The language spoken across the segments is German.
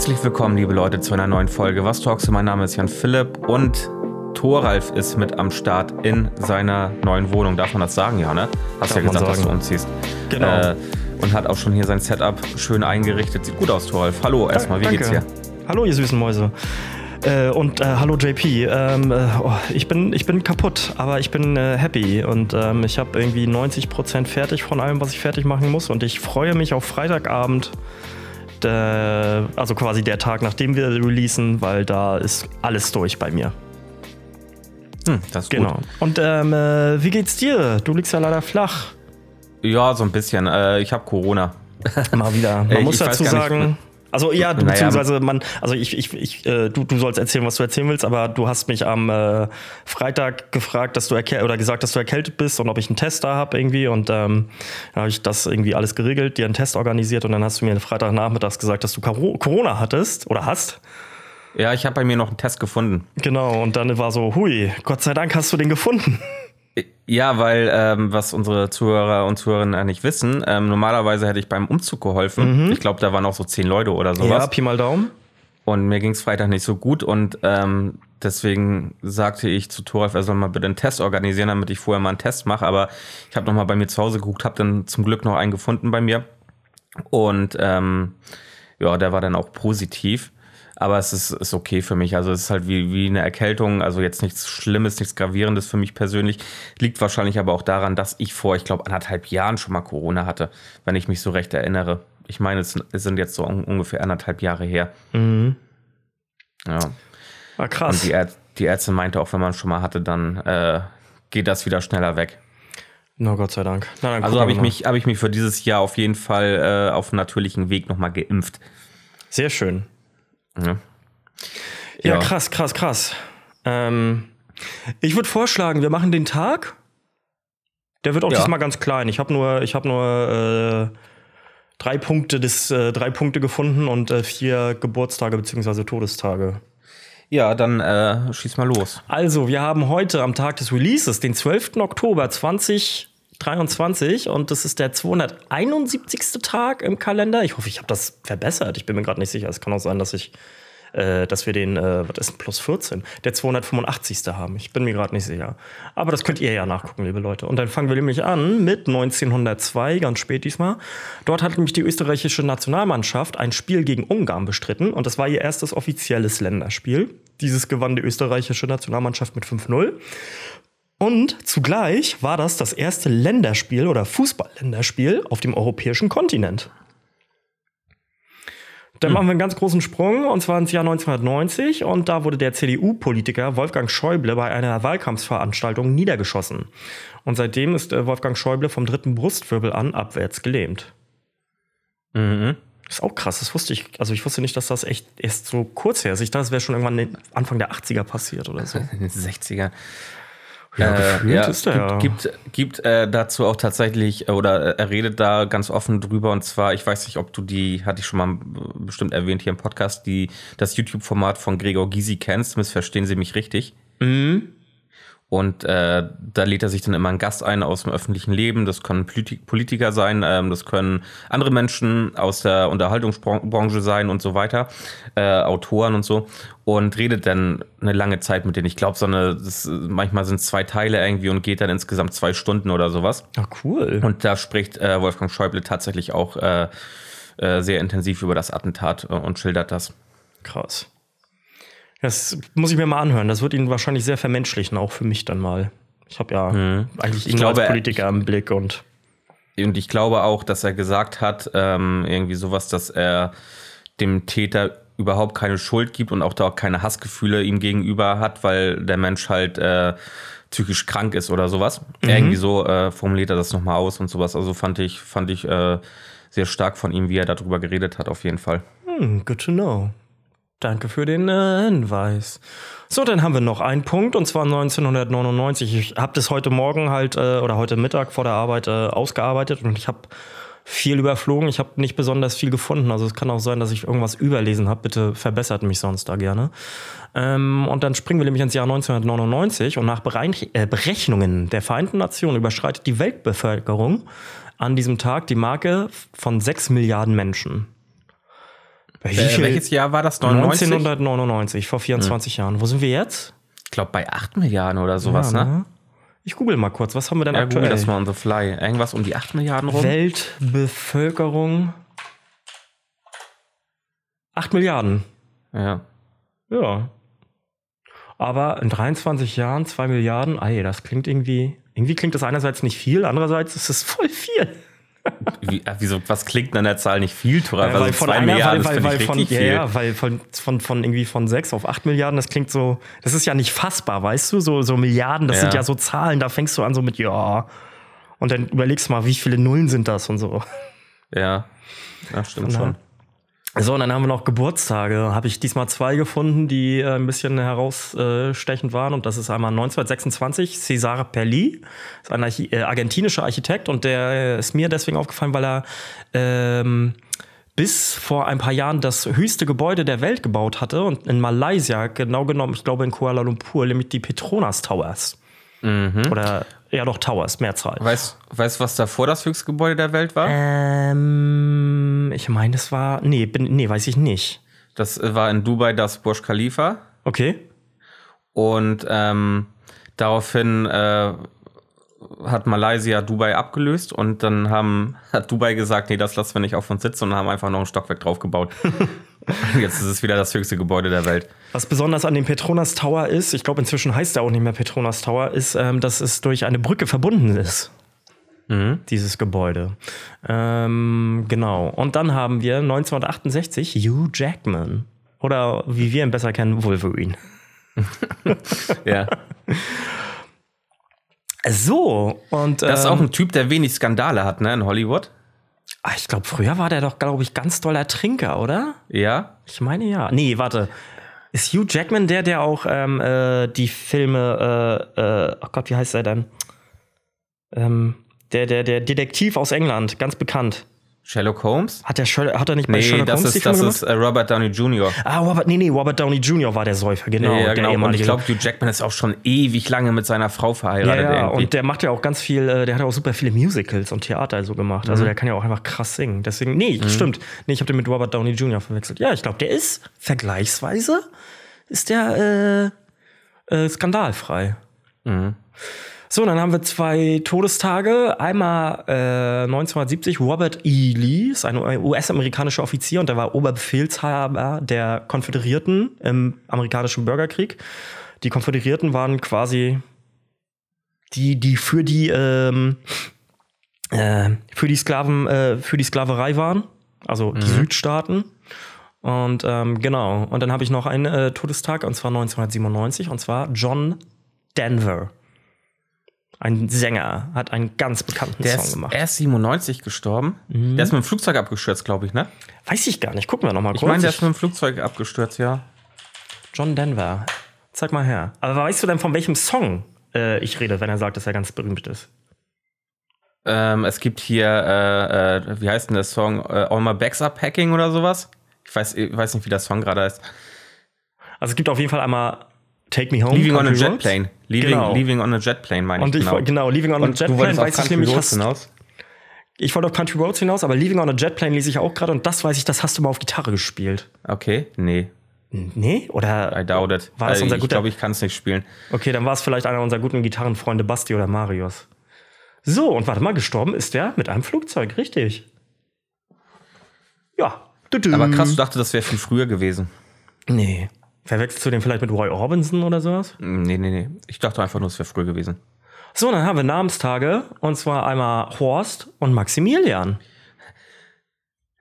Herzlich willkommen, liebe Leute, zu einer neuen Folge Was Talks du? Mein Name ist Jan Philipp und Thoralf ist mit am Start in seiner neuen Wohnung. Darf man das sagen, ja, ne? Hast Darf ja gesagt, dass du umziehst. Genau. Äh, und hat auch schon hier sein Setup schön eingerichtet. Sieht gut aus, Thoralf. Hallo erstmal, wie Danke. geht's dir? Hallo, ihr süßen Mäuse. Äh, und äh, hallo JP. Ähm, äh, oh, ich, bin, ich bin kaputt, aber ich bin äh, happy. Und ähm, ich habe irgendwie 90% fertig von allem, was ich fertig machen muss. Und ich freue mich auf Freitagabend. Der, also quasi der Tag, nachdem wir releasen, weil da ist alles durch bei mir. Hm, das ist Genau. gut. Und ähm, äh, wie geht's dir? Du liegst ja leider flach. Ja, so ein bisschen. Äh, ich habe Corona. Mal wieder. Man Äh, muss ich weiß dazu gar nicht, sagen. Also ja, du, Naja, beziehungsweise man, also ich, ich, ich äh, du, du sollst erzählen, was du erzählen willst, aber du hast mich am äh, Freitag gefragt, dass du erkäl oder gesagt, dass du erkältet bist und ob ich einen Test da habe irgendwie und ähm, dann habe ich das irgendwie alles geregelt, dir einen Test organisiert und dann hast du mir Freitagnachmittags gesagt, dass du Coro- Corona hattest oder hast. Ja, ich habe bei mir noch einen Test gefunden. Genau und dann war so, hui, Gott sei Dank hast du den gefunden. Ja, weil ähm, was unsere Zuhörer und Zuhörerinnen nicht wissen, ähm, normalerweise hätte ich beim Umzug geholfen. Ich glaube, da waren auch so zehn Leute oder sowas. Mhm. Ja, Pi mal Daumen. Und mir ging es Freitag nicht so gut und ähm, deswegen sagte ich zu Thoralf, er soll mal bitte einen Test organisieren, damit ich vorher mal einen Test mache. Aber ich habe noch mal bei mir zu Hause geguckt, habe dann zum Glück noch einen gefunden bei mir. Und ähm, ja, der war dann auch positiv. Aber es ist, ist okay für mich. Also es ist halt wie, wie eine Erkältung. Also jetzt nichts Schlimmes, nichts Gravierendes für mich persönlich. Liegt wahrscheinlich aber auch daran, dass ich vor, ich glaube, anderthalb Jahren schon mal Corona hatte, wenn ich mich so recht erinnere. Ich meine, es sind jetzt so un ungefähr anderthalb Jahre her. Ja. War Und krass. die, Ärz die Ärztin meinte auch, wenn man schon mal hatte, dann äh, geht das wieder schneller weg. Na Gott sei Dank. Na, Also habe ich, mich, hab ich mich für dieses Jahr auf jeden Fall äh, auf natürlichen Weg nochmal geimpft. Sehr schön. Ja. Ja, Ja. krass, krass, krass. Ähm, ich würde vorschlagen, wir machen den Tag. Der wird auch Ja. diesmal ganz klein. Ich habe nur, ich habe nur äh, drei Punkte des, äh, drei Punkte gefunden und äh, vier Geburtstage bzw. Todestage. Ja, dann äh, schieß mal los. Also, wir haben heute am Tag des Releases, den 12. Oktober 2023 und das ist der 271. Tag im Kalender. Ich hoffe, ich habe das verbessert. Ich bin mir gerade nicht sicher. Es kann auch sein, dass ich äh, dass wir den, äh, was ist denn plus 14, der 285. haben. Ich bin mir gerade nicht sicher. Aber das könnt ihr ja nachgucken, liebe Leute. Und dann fangen wir nämlich an mit 1902, ganz spät diesmal. Dort hat nämlich die österreichische Nationalmannschaft ein Spiel gegen Ungarn bestritten und das war ihr erstes offizielles Länderspiel. Dieses gewann die österreichische Nationalmannschaft mit 5-0. Und zugleich war das das erste Länderspiel oder Fußballländerspiel auf dem europäischen Kontinent. Dann machen wir einen ganz großen Sprung und zwar ins Jahr 1990 und da wurde der CDU-Politiker Wolfgang Schäuble bei einer Wahlkampfveranstaltung niedergeschossen. Und seitdem ist äh, Wolfgang Schäuble vom dritten Brustwirbel an abwärts gelähmt. Mhm. Das ist auch krass, das wusste ich. Also ich wusste nicht, dass das echt erst so kurz her ist. Ich dachte, es wäre schon irgendwann Anfang der 80er passiert oder so. In den 60er. Ja, Äh, ja, ist der ja. gibt, gibt, gibt äh, dazu auch tatsächlich, äh, oder er redet da ganz offen drüber, und zwar, ich weiß nicht, ob du die, hatte ich schon mal äh, bestimmt erwähnt hier im Podcast, die, das YouTube-Format von Gregor Gysi kennst, missverstehen Sie mich richtig. Mhm. Und äh, da lädt er sich dann immer einen Gast ein aus dem öffentlichen Leben. Das können Politi- Politiker sein, ähm, das können andere Menschen aus der Unterhaltungsbranche sein und so weiter, äh, Autoren und so. Und redet dann eine lange Zeit mit denen. Ich glaube, so eine, das, manchmal sind es zwei Teile irgendwie und geht dann insgesamt zwei Stunden oder sowas. Ja, cool. Und da spricht äh, Wolfgang Schäuble tatsächlich auch äh, äh, sehr intensiv über das Attentat äh, und schildert das. Krass. Das muss ich mir mal anhören. Das wird ihn wahrscheinlich sehr vermenschlichen, auch für mich dann mal. Ich habe ja eigentlich ihn glaube, als Politiker im Blick und Und ich glaube auch, dass er gesagt hat, ähm, irgendwie sowas, dass er dem Täter überhaupt keine Schuld gibt und auch da auch keine Hassgefühle ihm gegenüber hat, weil der Mensch halt äh, psychisch krank ist oder sowas. Irgendwie so äh, formuliert er das nochmal aus und sowas. Also fand ich, fand ich äh, sehr stark von ihm, wie er darüber geredet hat, auf jeden Fall. hm, good to know. Danke für den äh, Hinweis. So, dann haben wir noch einen Punkt und zwar 1999. Ich habe das heute Morgen halt äh, oder heute Mittag vor der Arbeit äh, ausgearbeitet und ich habe viel überflogen. Ich habe nicht besonders viel gefunden. Also es kann auch sein, dass ich irgendwas überlesen habe. Bitte verbessert mich sonst da gerne. Ähm, und dann springen wir nämlich ins Jahr 1999 und nach Bereich, äh, Berechnungen der Vereinten Nationen überschreitet die Weltbevölkerung an diesem Tag die Marke von 6 Milliarden Menschen. Wie Äh, welches Jahr war das? 99? 1999, vor 24 Jahren. Wo sind wir jetzt? Ich glaube bei 8 Milliarden oder sowas, Ja, ne? Ich google mal kurz, was haben wir denn Ja, google aktuell? das mal on the fly. Irgendwas um die 8 Milliarden rum? Weltbevölkerung 8 Milliarden. Ja. Ja. Aber in 23 Jahren 2 Milliarden, ey, das klingt irgendwie. Irgendwie klingt das einerseits nicht viel, andererseits ist es voll viel. Wie, äh, wieso, was klingt an der Zahl nicht viel, Tora? Äh, Also zwei Milliarden weil, weil, ich, von, ja, viel. ja, weil von, von, von irgendwie von 6 auf 8 Milliarden, das klingt so, das ist ja nicht fassbar, weißt du? So, so Milliarden, das Ja. sind ja so Zahlen, da fängst du an so mit, ja. Und dann überlegst mal, wie viele Nullen sind das und so. Ja. Ja, stimmt Von schon. So, und dann haben wir noch Geburtstage. Habe ich diesmal zwei gefunden, die äh, ein bisschen herausstechend waren. Und das ist einmal 1926 Cesare Perli, ist ein Archi äh, argentinischer Architekt. Und der ist mir deswegen aufgefallen, weil er ähm, bis vor ein paar Jahren das höchste Gebäude der Welt gebaut hatte. Und in Malaysia, genau genommen, ich glaube in Kuala Lumpur, nämlich die Petronas Towers. Oder ja doch Towers, Mehrzahl. Weißt du, was davor das höchste Gebäude der Welt war? Ähm, ich meine, das war. Nee, bin, nee, weiß ich nicht. Das äh, war in Dubai das Burj Khalifa. Okay. Und ähm, daraufhin äh, hat Malaysia Dubai abgelöst und dann haben, hat Dubai gesagt, nee, das lassen wir nicht auf uns sitzen und haben einfach noch ein Stockwerk draufgebaut. Jetzt ist es wieder das höchste Gebäude der Welt. Was besonders an dem Petronas Tower ist, ich glaube inzwischen heißt er auch nicht mehr Petronas Tower, ist, ähm, dass es durch eine Brücke verbunden ist. Dieses Gebäude. Ähm, genau. Und dann haben wir 1968 Hugh Jackman. Oder wie wir ihn besser kennen, Wolverine. Ja. So, und Das ist ähm, auch ein Typ, der wenig Skandale hat, ne, in Hollywood. Ah, ich glaube, früher war der doch, glaube ich, ganz doller Trinker, oder? Ja. Ich meine ja. Nee, warte. Ist Hugh Jackman der, der auch ähm, äh, die Filme, äh, äh, oh Gott, wie heißt er denn? Ähm, der, der, der Detektiv aus England, ganz bekannt. Sherlock Holmes? Hat, der Sherlock, hat er nicht bei Nee, Sherlock das Holmes die ist, das Filme ist äh, Robert Downey Jr. gemacht? Ah, Robert, nee, nee, Robert Downey Jr. war der Säufer, genau. ja, der genau. Und ich glaube, Hugh Jackman ist auch schon ewig lange mit seiner Frau ja, verheiratet. ja, irgendwie. und der macht ja auch ganz viel, äh, der hat ja auch super viele Musicals und Theater so gemacht. Mhm. Also der kann ja auch einfach krass singen. Deswegen, nee, stimmt. Nee, ich habe den mit Robert Downey Jr. verwechselt. Ja, ich glaube, der ist vergleichsweise, ist der äh, äh, skandalfrei. Mhm. So, dann haben wir zwei Todestage. Einmal äh, 1970 Robert E. Lee, ist ein US-amerikanischer Offizier und der war Oberbefehlshaber der Konföderierten im amerikanischen Bürgerkrieg. Die Konföderierten waren quasi die, die für die ähm, äh, für die Sklaven, äh, für die Sklaverei waren, also die Südstaaten. Und ähm, genau. Und dann habe ich noch einen äh, Todestag, und zwar 1997, und zwar John Denver. Ein Sänger hat einen ganz bekannten Der Song ist gemacht. erst 97 gestorben. Der ist mit dem Flugzeug abgestürzt, glaube ich, ne? Weiß ich gar nicht. Gucken wir noch mal Ich kurz. meine, der ist mit dem Flugzeug abgestürzt, ja. John Denver. Zeig mal her. Aber weißt du denn, von welchem Song äh, ich rede, wenn er sagt, dass er ganz berühmt ist? Ähm, es gibt hier, äh, äh, wie heißt denn der Song? Äh, All My Bags Are Packing oder sowas? Ich weiß, ich weiß nicht, wie der Song gerade heißt. Also es gibt auf jeden Fall einmal Take Me Home. Leaving on a Country Jet Roads. Plane. Leaving, Genau. Leaving on a Jet Plane, meine Und ich ich genau. genau, genau Leaving on a Und Jet du Plane weiß ich Country nämlich fast. hinaus? Ich wollte auf Country Roads hinaus, aber Leaving on a Jet Plane lese ich auch gerade und das weiß ich, das hast du mal auf Gitarre gespielt. Okay, nee, Nee? Oder? I doubt it. War das Äh, unser ich guter- glaube, ich kann es nicht spielen. Okay, dann war es vielleicht einer unserer guten Gitarrenfreunde Basti oder Marius. So, und warte mal, gestorben ist der mit einem Flugzeug, richtig. Ja. Aber krass, ich dachte, das wäre viel früher gewesen. Nee. Verwechselst du den vielleicht mit Roy Orbison oder sowas? Nee, nee, nee. Ich dachte einfach nur, es wäre früher gewesen. So, dann haben wir Namenstage. Und zwar einmal Horst und Maximilian.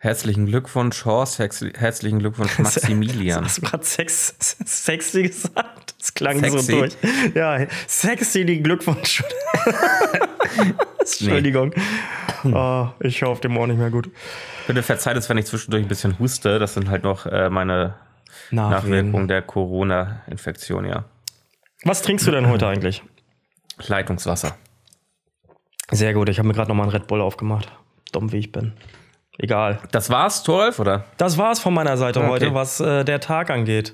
Herzlichen Glückwunsch, Horst. Herzlichen Glückwunsch, Maximilian. Hast du gerade Sex, sexy gesagt? Das klang Sexy? so durch. Ja, sexy, den Glückwunsch. Entschuldigung. Oh, ich auf dem Ohr nicht mehr gut. Bitte verzeiht es, wenn ich zwischendurch ein bisschen huste. Das sind halt noch äh, meine Nachwirkungen der Corona-Infektion, ja. Was trinkst du denn heute eigentlich? Leitungswasser. Sehr gut, ich habe mir gerade nochmal einen Red Bull aufgemacht. Dumm wie ich bin. Egal. Das war's, Torf, oder? Das war's von meiner Seite Okay. heute, was äh, der Tag angeht.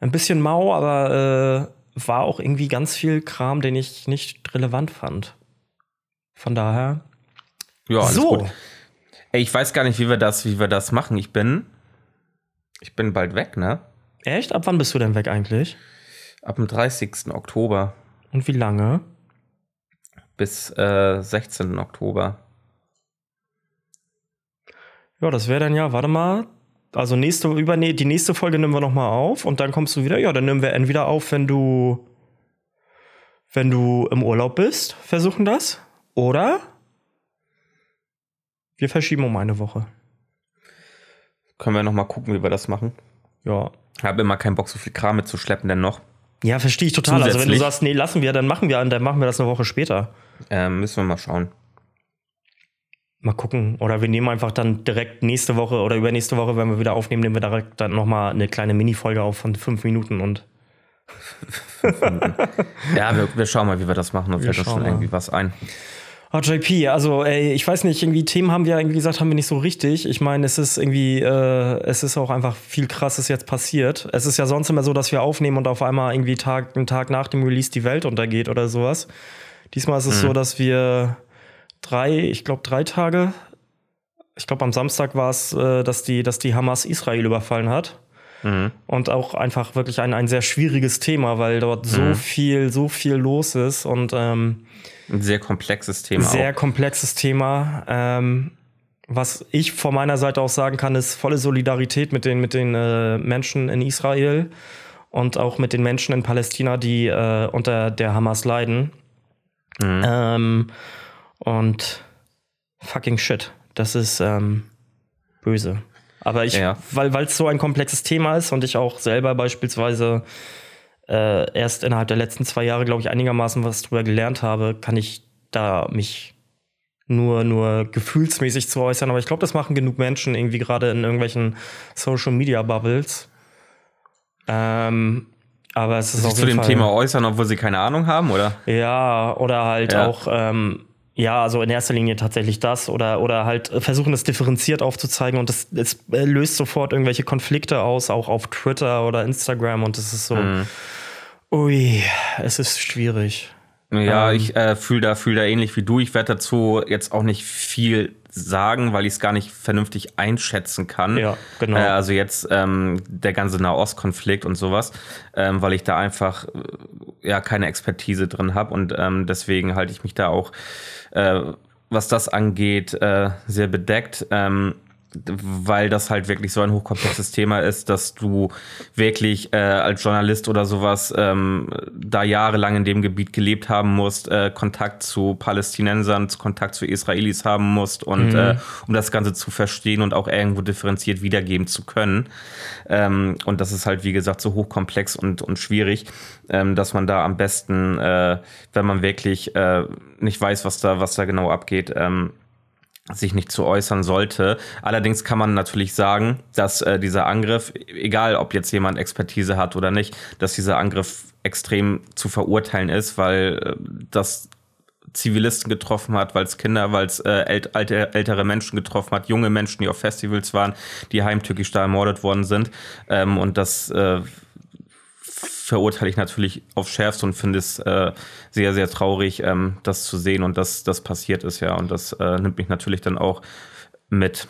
Ein bisschen mau, aber äh, war auch irgendwie ganz viel Kram, den ich nicht relevant fand. Von daher. Ja, alles so. gut. Ey, ich weiß gar nicht, wie wir das, wie wir das machen. Ich bin Ich bin bald weg, ne? Echt? Ab wann bist du denn weg eigentlich? Ab dem 30. Oktober Und wie lange? bis äh, 16. Oktober. Ja, das wäre dann ja, warte mal. Also nächste, über, nee, die nächste Folge nehmen wir nochmal auf und dann kommst du wieder. Ja, dann nehmen wir entweder auf, wenn du, wenn du im Urlaub bist, versuchen das. Oder wir verschieben um eine Woche. Können wir noch mal gucken, wie wir das machen. Ja. Ich habe immer keinen Bock, so viel Kram mitzuschleppen, denn noch. Ja, verstehe ich total. Also wenn du Zusätzlich. sagst, nee, lassen wir, dann machen wir, dann machen wir das eine Woche später. Ähm, müssen wir mal schauen. Mal gucken. Oder wir nehmen einfach dann direkt nächste Woche oder übernächste Woche, wenn wir wieder aufnehmen, nehmen wir direkt dann nochmal eine kleine Mini-Folge auf von fünf Minuten und Ja, wir, wir schauen mal, wie wir das machen. Da Wir fällt uns schon mal. irgendwie was ein. Oh, JP, also ey, ich weiß nicht, irgendwie Themen haben wir, wie gesagt, haben wir nicht so richtig. Ich meine, es ist irgendwie, äh, es ist auch einfach viel krasses jetzt passiert. Es ist ja sonst immer so, dass wir aufnehmen und auf einmal irgendwie Tag, einen Tag nach dem Release die Welt untergeht oder sowas. Diesmal ist es so, dass wir drei, ich glaube drei Tage, ich glaube am Samstag war es, äh, dass die, dass die Hamas Israel überfallen hat. Und auch einfach wirklich ein, ein sehr schwieriges Thema, weil dort so viel, so viel los ist und ähm, Ein sehr komplexes Thema. sehr auch. komplexes Thema. Ähm, was ich von meiner Seite aus sagen kann, ist volle Solidarität mit den, mit den äh, Menschen in Israel und auch mit den Menschen in Palästina, die äh, unter der Hamas leiden. Ähm, und fucking shit. Das ist ähm, böse. Aber ich, Ja. weil es so ein komplexes Thema ist und ich auch selber beispielsweise äh, erst innerhalb der letzten zwei Jahre, glaube ich, einigermaßen was drüber gelernt habe, kann ich da mich nur, nur gefühlsmäßig zu äußern. Aber ich glaube, das machen genug Menschen irgendwie gerade in irgendwelchen Social Media Bubbles. Ähm, aber es ist Sich auf zu dem Fall, Thema äußern, obwohl sie keine Ahnung haben, oder? ja, oder halt Ja. auch, ähm, ja, also in erster Linie tatsächlich das oder, oder halt äh, versuchen, das differenziert aufzuzeigen und das, es äh, löst sofort irgendwelche Konflikte aus, auch auf Twitter oder Instagram und es ist so, Mhm. ui, es ist schwierig. Ja, Ähm. ich äh, fühle da, fühl da ähnlich wie du. Ich werde dazu jetzt auch nicht viel sagen, weil ich es gar nicht vernünftig einschätzen kann. Ja, genau. Äh, also jetzt ähm, der ganze Nahostkonflikt und sowas, ähm, weil ich da einfach äh, ja keine Expertise drin habe und ähm, deswegen halte ich mich da auch, äh, was das angeht, äh, sehr bedeckt. Ähm, weil das halt wirklich so ein hochkomplexes Thema ist, dass du wirklich äh, als Journalist oder sowas ähm, da jahrelang in dem Gebiet gelebt haben musst, äh, Kontakt zu Palästinensern, Kontakt zu Israelis haben musst und äh, um das Ganze zu verstehen und auch irgendwo differenziert wiedergeben zu können. Ähm, und das ist halt, wie gesagt, so hochkomplex und, und schwierig, ähm, dass man da am besten, äh, wenn man wirklich äh, nicht weiß, was da, was da genau abgeht, ähm, sich nicht zu äußern sollte. Allerdings kann man natürlich sagen, dass äh, dieser Angriff, egal ob jetzt jemand Expertise hat oder nicht, dass dieser Angriff extrem zu verurteilen ist, weil äh, das Zivilisten getroffen hat, weil es Kinder, weil es äh, ält, alte, ältere Menschen getroffen hat, junge Menschen, die auf Festivals waren, die heimtückisch da ermordet worden sind. Ähm, und das äh, verurteile ich natürlich aufs Schärfste und finde es äh, sehr, sehr traurig, ähm, das zu sehen und dass das passiert ist, ja. Und das äh, nimmt mich natürlich dann auch mit.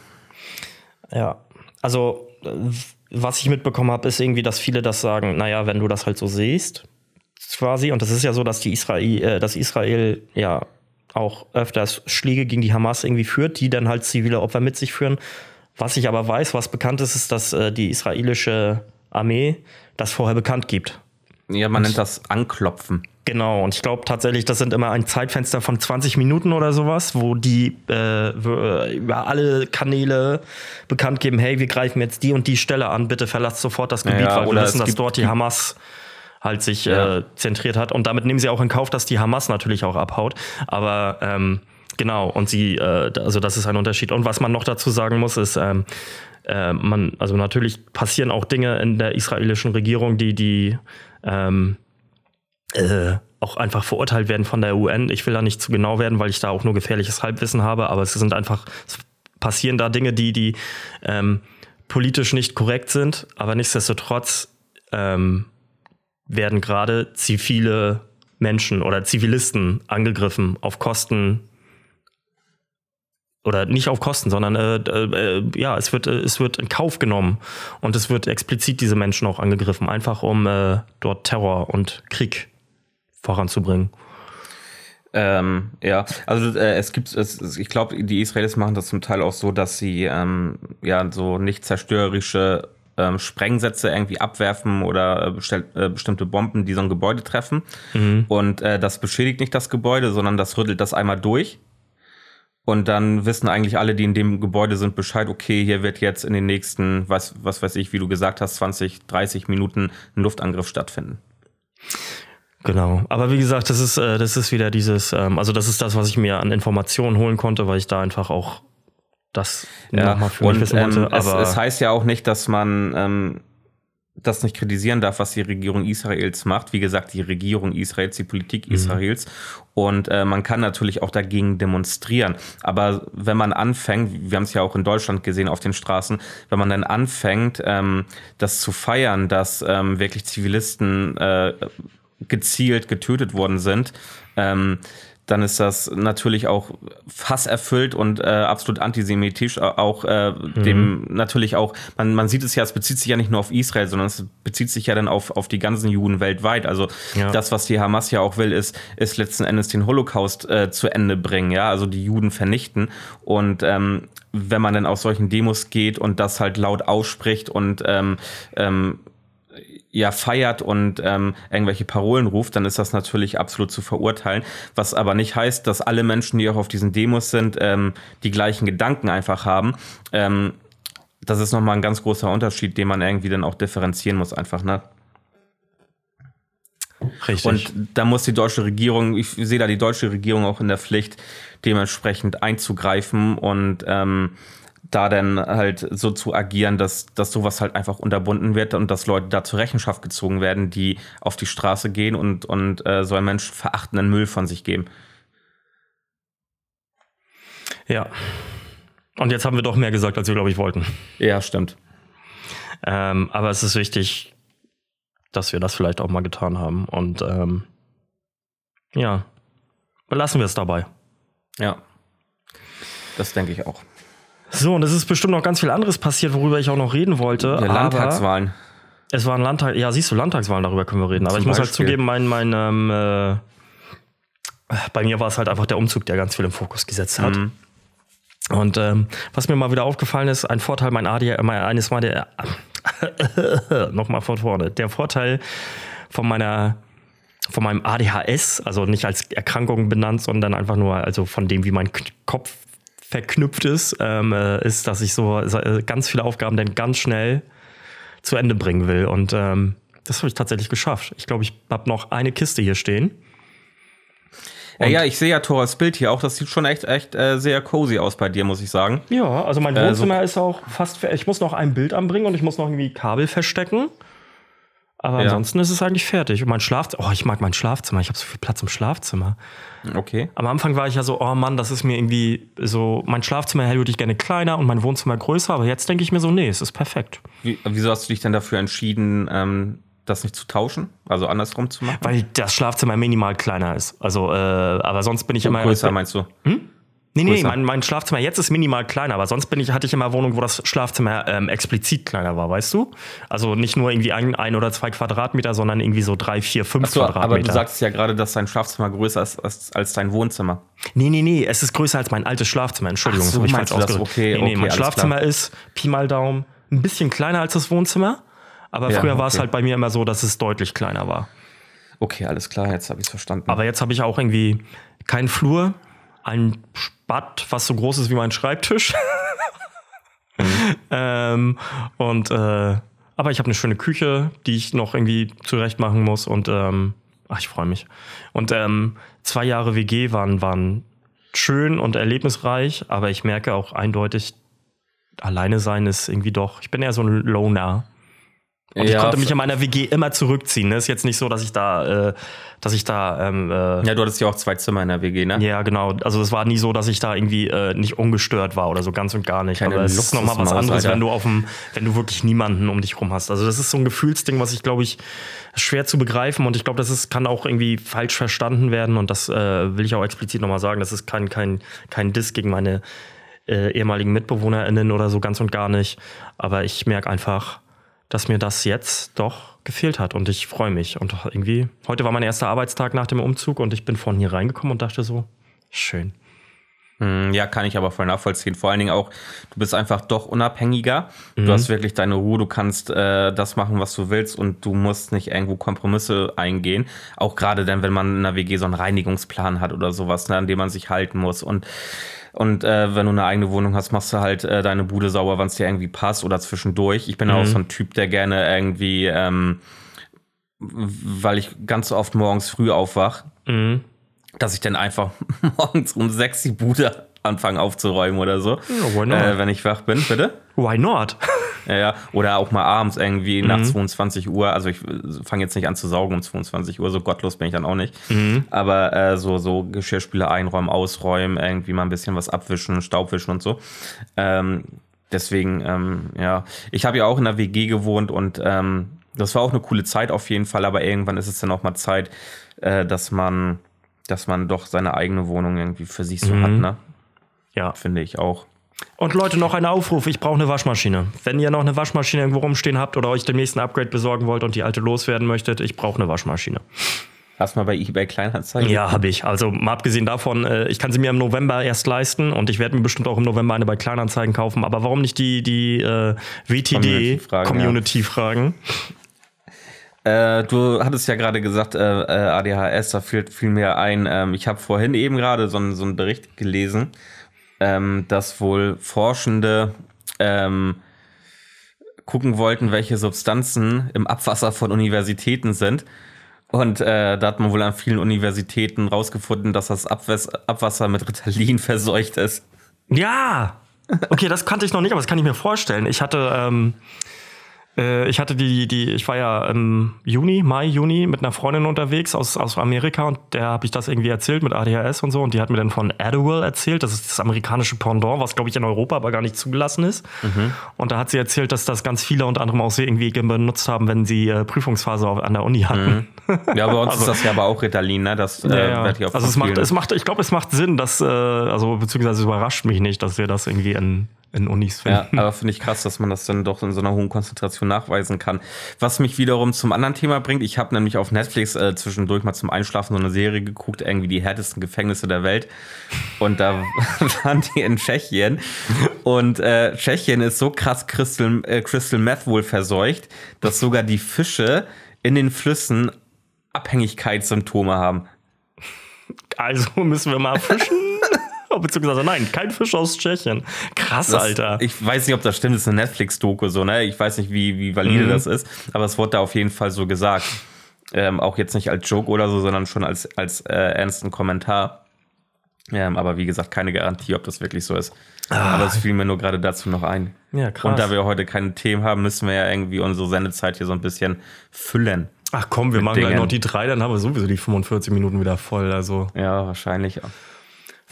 Ja, also äh, was ich mitbekommen habe, ist irgendwie, dass viele das sagen, naja, wenn du das halt so siehst, quasi, und das ist ja so, dass die Israel, äh, dass Israel ja auch öfters Schläge gegen die Hamas irgendwie führt, die dann halt zivile Opfer mit sich führen. Was ich aber weiß, was bekannt ist, ist, dass äh, die israelische Armee das vorher bekannt gibt. Ja, man nennt das Anklopfen. Genau, und ich glaube tatsächlich, das sind immer ein Zeitfenster von 20 Minuten oder sowas, wo die äh, äh, über alle Kanäle bekannt geben, hey, wir greifen jetzt die und die Stelle an, bitte verlasst sofort das Gebiet, Ja, weil wir wissen, dass dort die Hamas halt sich Ja. äh, zentriert hat. Und damit nehmen sie auch in Kauf, dass die Hamas natürlich auch abhaut. Aber ähm, genau, und sie, äh, also das ist ein Unterschied. Und was man noch dazu sagen muss, ist, ähm, äh, man, also natürlich passieren auch Dinge in der israelischen Regierung, die, die ähm, äh, auch einfach verurteilt werden von der UN. Ich will da nicht zu genau werden, weil ich da auch nur gefährliches Halbwissen habe, aber es sind einfach, es passieren da Dinge, die, die ähm, politisch nicht korrekt sind, aber nichtsdestotrotz ähm, werden gerade zivile Menschen oder Zivilisten angegriffen auf Kosten oder nicht auf Kosten, sondern äh, äh, ja, es wird, äh, es wird in Kauf genommen und es wird explizit diese Menschen auch angegriffen, einfach um äh, dort Terror und Krieg voranzubringen. Ähm, ja, also äh, es gibt, es, ich glaube, die Israelis machen das zum Teil auch so, dass sie ähm, ja so nicht zerstörerische ähm, Sprengsätze irgendwie abwerfen oder äh, bestell, äh, bestimmte Bomben, die so ein Gebäude treffen. Mhm. Und äh, das beschädigt nicht das Gebäude, sondern das rüttelt das einmal durch. Und dann wissen eigentlich alle, die in dem Gebäude sind, Bescheid, okay, hier wird jetzt in den nächsten, was, was weiß ich, wie du gesagt hast, 20, 30 Minuten ein Luftangriff stattfinden. Genau. Aber wie gesagt, das ist, äh, das ist wieder dieses, ähm, also das ist das, was ich mir an Informationen holen konnte, weil ich da einfach auch das ja, nochmal für mich wissen wollte. Ähm, es, es, heißt ja auch nicht, dass man ähm, das nicht kritisieren darf, was die Regierung Israels macht. Wie gesagt, die Regierung Israels, die Politik mhm. Und äh, man kann natürlich auch dagegen demonstrieren. Aber wenn man anfängt, wir haben es ja auch in Deutschland gesehen auf den Straßen, wenn man dann anfängt, ähm, das zu feiern, dass ähm, wirklich Zivilisten äh, gezielt getötet worden sind, ähm, dann ist das natürlich auch fasserfüllt und äh, absolut antisemitisch. Auch äh, mhm. dem natürlich auch, man, man sieht es ja, es bezieht sich ja nicht nur auf Israel, sondern es bezieht sich ja dann auf, auf die ganzen Juden weltweit. Also ja. das, was die Hamas ja auch will, ist, ist letzten Endes den Holocaust äh, zu Ende bringen, ja, also die Juden vernichten. Und ähm, wenn man dann auf solchen Demos geht und das halt laut ausspricht und ähm, ähm, ja feiert und ähm, irgendwelche Parolen ruft, dann ist das natürlich absolut zu verurteilen. Was aber nicht heißt, dass alle Menschen, die auch auf diesen Demos sind, ähm, die gleichen Gedanken einfach haben. Ähm, das ist nochmal ein ganz großer Unterschied, den man irgendwie dann auch differenzieren muss, einfach, ne? Richtig. Und da muss die deutsche Regierung, ich sehe da die deutsche Regierung auch in der Pflicht, dementsprechend einzugreifen und ähm, da dann halt so zu agieren, dass, dass sowas halt einfach unterbunden wird und dass Leute da zur Rechenschaft gezogen werden, die auf die Straße gehen und, und äh, so einen Menschen verachtenden Müll von sich geben. Ja. Und jetzt haben wir doch mehr gesagt, als wir, glaube ich, wollten. Ja, stimmt. Ähm, aber es ist wichtig, dass wir das vielleicht auch mal getan haben. Und ähm, ja, belassen wir es dabei. Ja. Das denke ich auch. So, und es ist bestimmt noch ganz viel anderes passiert, worüber ich auch noch reden wollte. Ja, Landtagswahlen. Es waren Landtag, ja, siehst du, Landtagswahlen, darüber können wir reden. Aber Zum ich muss halt Beispiel. halt zugeben, mein, mein, ähm, äh, bei mir war es halt einfach der Umzug, der ganz viel im Fokus gesetzt hat. Mhm. Und ähm, was mir mal wieder aufgefallen ist, ein Vorteil mein ADHS, mein, eines Mal der, nochmal von vorne, der Vorteil von meiner von meinem ADHS, also nicht als Erkrankung benannt, sondern einfach nur also von dem, wie mein Kopf verknüpft ist, ähm, äh, ist, dass ich so äh, ganz viele Aufgaben dann ganz schnell zu Ende bringen will. Und ähm, das habe ich tatsächlich geschafft. Ich glaube, ich habe noch eine Kiste hier stehen. Ja, ja, ich sehe ja Thoras Bild hier auch. Das sieht schon echt, echt äh, sehr cozy aus bei dir, muss ich sagen. Ja, also mein Wohnzimmer äh, so ist auch fast. Ich muss noch ein Bild anbringen und ich muss noch irgendwie Kabel verstecken. Aber ja. ansonsten ist es eigentlich fertig. Und mein Schlafzimmer, oh, ich mag mein Schlafzimmer. Ich habe so viel Platz im Schlafzimmer. Okay. Am Anfang war ich ja so, oh Mann, das ist mir irgendwie so, mein Schlafzimmer würde ich gerne kleiner und mein Wohnzimmer größer. Aber jetzt denke ich mir so, nee, es ist perfekt. Wie, wieso hast du dich denn dafür entschieden, ähm, das nicht zu tauschen? Also andersrum zu machen? Weil das Schlafzimmer minimal kleiner ist. Also, äh, aber sonst bin ich und immer. Größer meinst du? Hm? Nee, nee, mein, mein, Schlafzimmer jetzt ist minimal kleiner, aber sonst bin ich, hatte ich immer Wohnungen, wo das Schlafzimmer ähm, explizit kleiner war, weißt du? Also nicht nur irgendwie ein, ein oder zwei Quadratmeter, sondern irgendwie so drei, vier, fünf so, Quadratmeter. Aber du sagst ja gerade, dass dein Schlafzimmer größer ist als, als dein Wohnzimmer. Nee, nee, nee, es ist größer als mein altes Schlafzimmer. Entschuldigung, Ach so, das habe ich falsch ausgedrückt. Okay, nee, nee, mein Schlafzimmer klar. ist Pi mal Daumen ein bisschen kleiner als das Wohnzimmer, aber ja, früher okay. war es halt bei mir immer so, dass es deutlich kleiner war. Okay, alles klar, jetzt habe ich es verstanden. Aber jetzt habe ich auch irgendwie keinen Flur, ein Bad, was so groß ist wie mein Schreibtisch. mhm. ähm, und äh, aber ich habe eine schöne Küche, die ich noch irgendwie zurecht machen muss und ähm, ach, ich freue mich. Und ähm, zwei Jahre WG waren, waren schön und erlebnisreich, aber ich merke auch eindeutig, alleine sein ist irgendwie doch, ich bin eher so ein Loner. Und ja, ich konnte mich in meiner WG immer zurückziehen. Ne? Ist jetzt nicht so, dass ich da, äh, dass ich da. Ähm, äh, ja, du hattest ja auch zwei Zimmer in der WG, ne? Ja, genau. Also es war nie so, dass ich da irgendwie äh, nicht ungestört war oder so ganz und gar nicht. Keine Aber es ist nochmal was anderes, Alter. wenn du auf dem, wenn du wirklich niemanden um dich rum hast. Also das ist so ein Gefühlsding, was ich glaube ich schwer zu begreifen und ich glaube, das ist, kann auch irgendwie falsch verstanden werden und das äh, will ich auch explizit nochmal sagen. Das ist kein kein kein Diss gegen meine äh, ehemaligen MitbewohnerInnen oder so ganz und gar nicht. Aber ich merke einfach, dass mir das jetzt doch gefehlt hat und ich freue mich. Und irgendwie, heute war mein erster Arbeitstag nach dem Umzug und ich bin von hier reingekommen und dachte so, schön. Hm, ja, kann ich aber voll nachvollziehen. Vor allen Dingen auch, du bist einfach doch unabhängiger. Mhm. Du hast wirklich deine Ruhe, du kannst äh, das machen, was du willst und du musst nicht irgendwo Kompromisse eingehen. Auch gerade dann, wenn man in der WG so einen Reinigungsplan hat oder sowas, ne, an dem man sich halten muss. Und und äh, wenn du eine eigene Wohnung hast, machst du halt äh, deine Bude sauber, wann es dir irgendwie passt oder zwischendurch. Ich bin mhm. auch so ein Typ, der gerne irgendwie, ähm, weil ich ganz oft morgens früh aufwach, mhm. Dass ich dann einfach morgens um sechs die Bude anfangen aufzuräumen oder so. Ja, äh, wenn ich wach bin, bitte. Why not? Ja, ja. Oder auch mal abends irgendwie mhm. nach 22 Uhr. Also ich fange jetzt nicht an zu saugen um 22 Uhr, so gottlos bin ich dann auch nicht. Mhm. Aber äh, so, so Geschirrspüler einräumen, ausräumen, irgendwie mal ein bisschen was abwischen, Staubwischen und so. Ähm, deswegen, ähm, ja. Ich habe ja auch in der WG gewohnt und ähm, das war auch eine coole Zeit auf jeden Fall, aber irgendwann ist es dann auch mal Zeit, äh, dass man, dass man doch seine eigene Wohnung irgendwie für sich so mhm. hat, ne? Ja. Finde ich auch. Und Leute, noch ein Aufruf, ich brauche eine Waschmaschine. Wenn ihr noch eine Waschmaschine irgendwo rumstehen habt oder euch den nächsten Upgrade besorgen wollt und die alte loswerden möchtet, ich brauche eine Waschmaschine. Hast mal bei eBay Kleinanzeigen? Ja, habe ich. Also mal abgesehen davon, äh, ich kann sie mir im November erst leisten und ich werde mir bestimmt auch im November eine bei Kleinanzeigen kaufen. Aber warum nicht die, die äh, WTD-Community Community fragen? Äh, du hattest ja gerade gesagt, äh, äh ADHS, da fiel, fiel mir ein, ähm, ich habe vorhin eben gerade so, so einen Bericht gelesen ähm, dass wohl Forschende ähm, gucken wollten, welche Substanzen im Abwasser von Universitäten sind. Und äh, da hat man wohl an vielen Universitäten rausgefunden, dass das Abwäs Abwasser mit Ritalin verseucht ist. Ja! Okay, das kannte ich noch nicht, aber das kann ich mir vorstellen. Ich hatte ähm, äh, ich hatte die, die, ich war ja im Juni, Mai, Juni mit einer Freundin unterwegs aus, aus Amerika und der habe ich das irgendwie erzählt mit ADHS und so und die hat mir dann von Adderall erzählt, das ist das amerikanische Pendant, was glaube ich in Europa aber gar nicht zugelassen ist. Mhm. Und da hat sie erzählt, dass das ganz viele unter anderem auch sie irgendwie benutzt haben, wenn sie äh, Prüfungsphase an der Uni hatten. Mhm. Ja, bei uns also, ist das ja aber auch Ritalin, ne? Das äh, ja, ja. Also es macht, es macht, ich glaube, es macht Sinn, dass, äh, also beziehungsweise es überrascht mich nicht, dass wir das irgendwie in in Unis finden. Ja, aber finde ich krass, dass man das dann doch in so einer hohen Konzentration nachweisen kann. Was mich wiederum zum anderen Thema bringt, ich habe nämlich auf Netflix äh, zwischendurch mal zum Einschlafen so eine Serie geguckt, irgendwie die härtesten Gefängnisse der Welt. Und da waren die in Tschechien. Und äh, Tschechien ist so krass Crystal, äh, Crystal Meth wohl verseucht, dass sogar die Fische in den Flüssen Abhängigkeitssymptome haben. Also müssen wir mal fischen. Beziehungsweise nein, kein Fisch aus Tschechien. Krass, das, Alter. Ich weiß nicht, ob das stimmt, das ist eine Netflix-Doku so, ne? Ich weiß nicht, wie, wie valide mhm. das ist, aber es wurde da auf jeden Fall so gesagt. Ähm, auch jetzt nicht als Joke oder so, sondern schon als, als äh, ernsten Kommentar. Ähm, aber wie gesagt, keine Garantie, ob das wirklich so ist. Ah. Aber es fiel mir nur gerade dazu noch ein. Ja, krass. Und da wir heute keine Themen haben, müssen wir ja irgendwie unsere Sendezeit hier so ein bisschen füllen. Ach komm, wir machen Dingen. gleich noch die drei, dann haben wir sowieso die 45 Minuten wieder voll. Also. Ja, wahrscheinlich.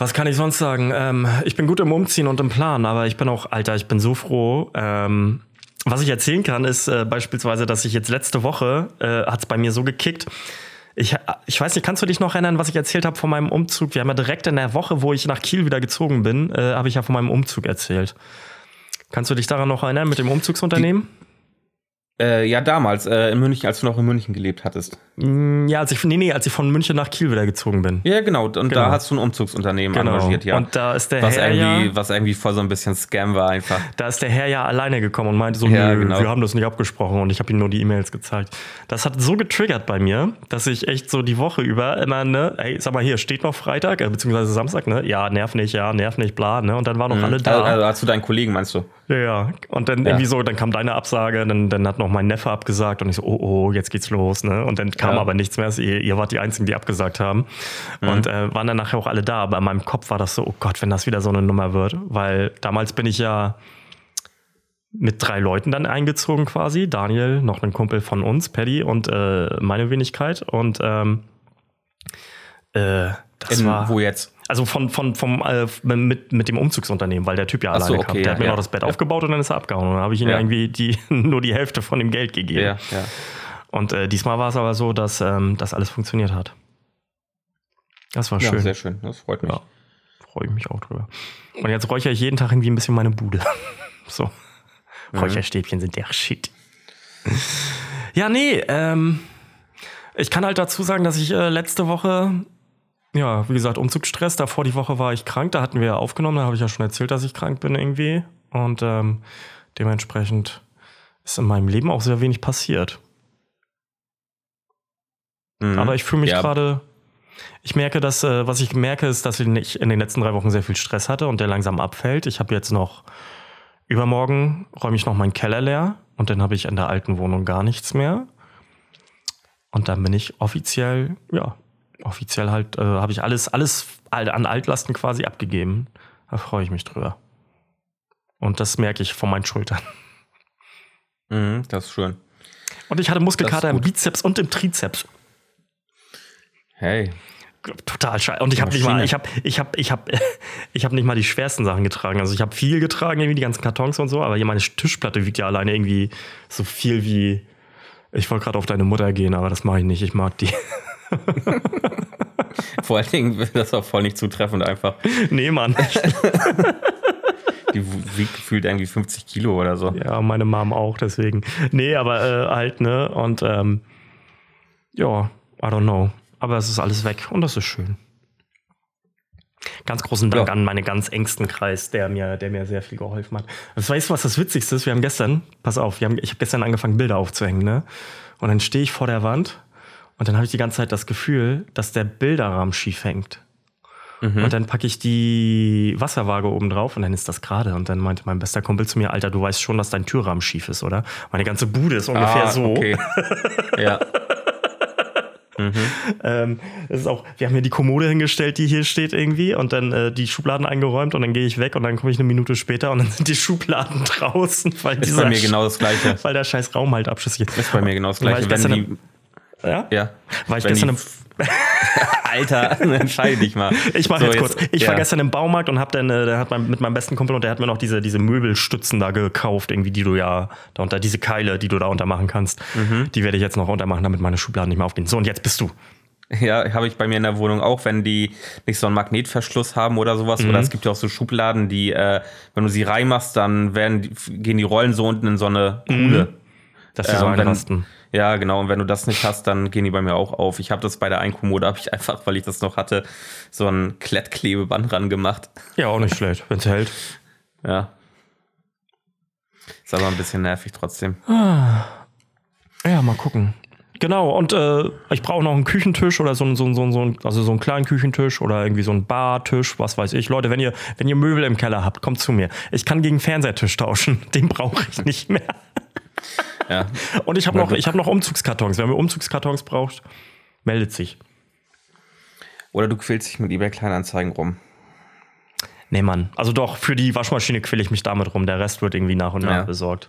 Was kann ich sonst sagen? Ähm, ich bin gut im Umziehen und im Plan, aber ich bin auch, Alter, ich bin so froh. Ähm, was ich erzählen kann, ist äh, beispielsweise, dass ich jetzt letzte Woche, äh, hat es bei mir so gekickt, ich, ich weiß nicht, kannst du dich noch erinnern, was ich erzählt habe von meinem Umzug? Wir haben ja direkt in der Woche, wo ich nach Kiel wieder gezogen bin, äh, habe ich ja von meinem Umzug erzählt. Kannst du dich daran noch erinnern mit dem Umzugsunternehmen? Die äh, ja, damals, äh, in München, als du noch in München gelebt hattest. Mm, ja, als ich, nee, nee, als ich von München nach Kiel wieder gezogen bin. Ja, genau. Und genau. da hast du ein Umzugsunternehmen genau. engagiert, ja. Und da ist der was Herr irgendwie, ja, Was irgendwie voll so ein bisschen Scam war einfach. Da ist der Herr ja alleine gekommen und meinte so, ja, nö, genau. wir haben das nicht abgesprochen und ich habe ihm nur die E-Mails gezeigt. Das hat so getriggert bei mir, dass ich echt so die Woche über immer, ne, ey, sag mal hier, steht noch Freitag, äh, beziehungsweise Samstag, ne? Ja, nerv nicht, ja, nerv nicht, bla, ne? Und dann waren noch mhm. alle da. Also, also hast du deinen Kollegen, meinst du? Ja, ja. Und dann ja. irgendwie so, dann kam deine Absage, dann, dann hat noch mein Neffe abgesagt und ich so, oh, oh, jetzt geht's los, ne? Und dann kam ja. aber nichts mehr. Also ihr, ihr, wart die Einzigen, die abgesagt haben. Mhm. Und äh, waren dann nachher auch alle da. Aber in meinem Kopf war das so, oh Gott, wenn das wieder so eine Nummer wird. Weil damals bin ich ja mit drei Leuten dann eingezogen quasi. Daniel, noch ein Kumpel von uns, Paddy und äh, meine Wenigkeit. Und ähm, äh, das In, war. Wo jetzt? Also von, von, vom, äh, mit, mit dem Umzugsunternehmen, weil der Typ ja alleine so, okay, kam. Der ja, hat mir ja. noch das Bett ja. aufgebaut und dann ist er abgehauen. Und dann habe ich ihm irgendwie die, nur die Hälfte von dem Geld gegeben. Ja, ja. Und äh, diesmal war es aber so, dass ähm, das alles funktioniert hat. Das war schön. Ja, sehr schön. Das freut mich. freue ich mich auch drüber. Und jetzt räuchere ich jeden Tag irgendwie ein bisschen meine Bude. so. Mhm. Räucherstäbchen sind der Shit. ja, nee, ähm, ich kann halt dazu sagen, dass ich äh, letzte Woche, ja, wie gesagt, Umzugsstress, davor die Woche war ich krank, da hatten wir aufgenommen, da habe ich ja schon erzählt, dass ich krank bin irgendwie. Und ähm, dementsprechend ist in meinem Leben auch sehr wenig passiert. Mhm. Aber ich fühle mich ja. gerade. Ich merke, dass, äh, was ich merke, ist, dass ich in den letzten drei Wochen sehr viel Stress hatte und der langsam abfällt. Ich habe jetzt noch übermorgen räume ich noch meinen Keller leer und dann habe ich in der alten Wohnung gar nichts mehr. Und dann bin ich offiziell, ja, offiziell halt, äh, habe ich alles, alles an Altlasten quasi abgegeben. Da freue ich mich drüber. Und das merke ich von meinen Schultern. Mhm, das ist schön. Und ich hatte Muskelkater im Bizeps und im Trizeps. Hey. Total scheiße. Und ich habe nicht mal, ich habe, ich habe, ich habe, ich habe nicht mal die schwersten Sachen getragen. Also ich habe viel getragen, irgendwie die ganzen Kartons und so, aber hier meine Tischplatte wiegt ja alleine irgendwie so viel wie. Ich wollte gerade auf deine Mutter gehen, aber das mache ich nicht. Ich mag die. Vor allen Dingen das auch voll nicht zutreffend einfach. Nee, Mann. die wiegt gefühlt irgendwie 50 Kilo oder so. Ja, meine Mom auch, deswegen. Nee, aber äh, halt, ne? Und ähm, ja, I don't know. Aber es ist alles weg und das ist schön. Ganz großen Dank ja. an meinen ganz engsten Kreis, der mir, der mir sehr viel geholfen hat. Das weißt du, was das Witzigste ist? Wir haben gestern, pass auf, wir haben, ich habe gestern angefangen, Bilder aufzuhängen, ne? Und dann stehe ich vor der Wand und dann habe ich die ganze Zeit das Gefühl, dass der Bilderrahmen schief hängt. Mhm. Und dann packe ich die Wasserwaage oben drauf und dann ist das gerade. Und dann meinte mein bester Kumpel zu mir, Alter, du weißt schon, dass dein Türrahmen schief ist, oder? Meine ganze Bude ist ungefähr ah, so. Okay. ja. Mhm. Ähm, das ist auch, wir haben hier die Kommode hingestellt, die hier steht irgendwie und dann äh, die Schubladen eingeräumt und dann gehe ich weg und dann komme ich eine Minute später und dann sind die Schubladen draußen. Weil ist bei mir genau das Gleiche. Weil der scheiß Raum halt abschüssig ist. Ist bei mir genau das Gleiche. Wenn die, ja? Ja. War ich gestern im Alter, entscheide dich mal. Ich mache so, jetzt kurz. Ich ja. war gestern im Baumarkt und habe dann, äh, der hat mein, mit meinem besten Kumpel und der hat mir noch diese, diese Möbelstützen da gekauft, irgendwie, die du ja da unter, diese Keile, die du da untermachen kannst. Mhm. Die werde ich jetzt noch untermachen, damit meine Schubladen nicht mehr aufgehen. So, und jetzt bist du. Ja, habe ich bei mir in der Wohnung auch, wenn die nicht so einen Magnetverschluss haben oder sowas. Mhm. Oder es gibt ja auch so Schubladen, die, äh, wenn du sie reinmachst, dann werden die, gehen die Rollen so unten in so eine Kuhle. Mhm. Dass sie so ähm, einrasten. Ja, genau. Und wenn du das nicht hast, dann gehen die bei mir auch auf. Ich habe das bei der Einkommode, habe ich einfach, weil ich das noch hatte, so ein Klettklebeband ran gemacht. Ja, auch nicht schlecht, wenn es hält. Ja. Ist aber ein bisschen nervig trotzdem. Ah. Ja, mal gucken. Genau, und äh, ich brauche noch einen Küchentisch oder so, einen, so, so, so, also so einen kleinen Küchentisch oder irgendwie so einen Bartisch, was weiß ich. Leute, wenn ihr, wenn ihr Möbel im Keller habt, kommt zu mir. Ich kann gegen Fernsehtisch tauschen. Den brauche ich nicht mehr. Ja. Und ich habe noch, hab noch Umzugskartons. Wenn ihr Umzugskartons braucht, meldet sich. Oder du quälst dich mit eBay Kleinanzeigen rum. Nee, Mann. Also doch, für die Waschmaschine quäle ich mich damit rum. Der Rest wird irgendwie nach und nach ja. besorgt.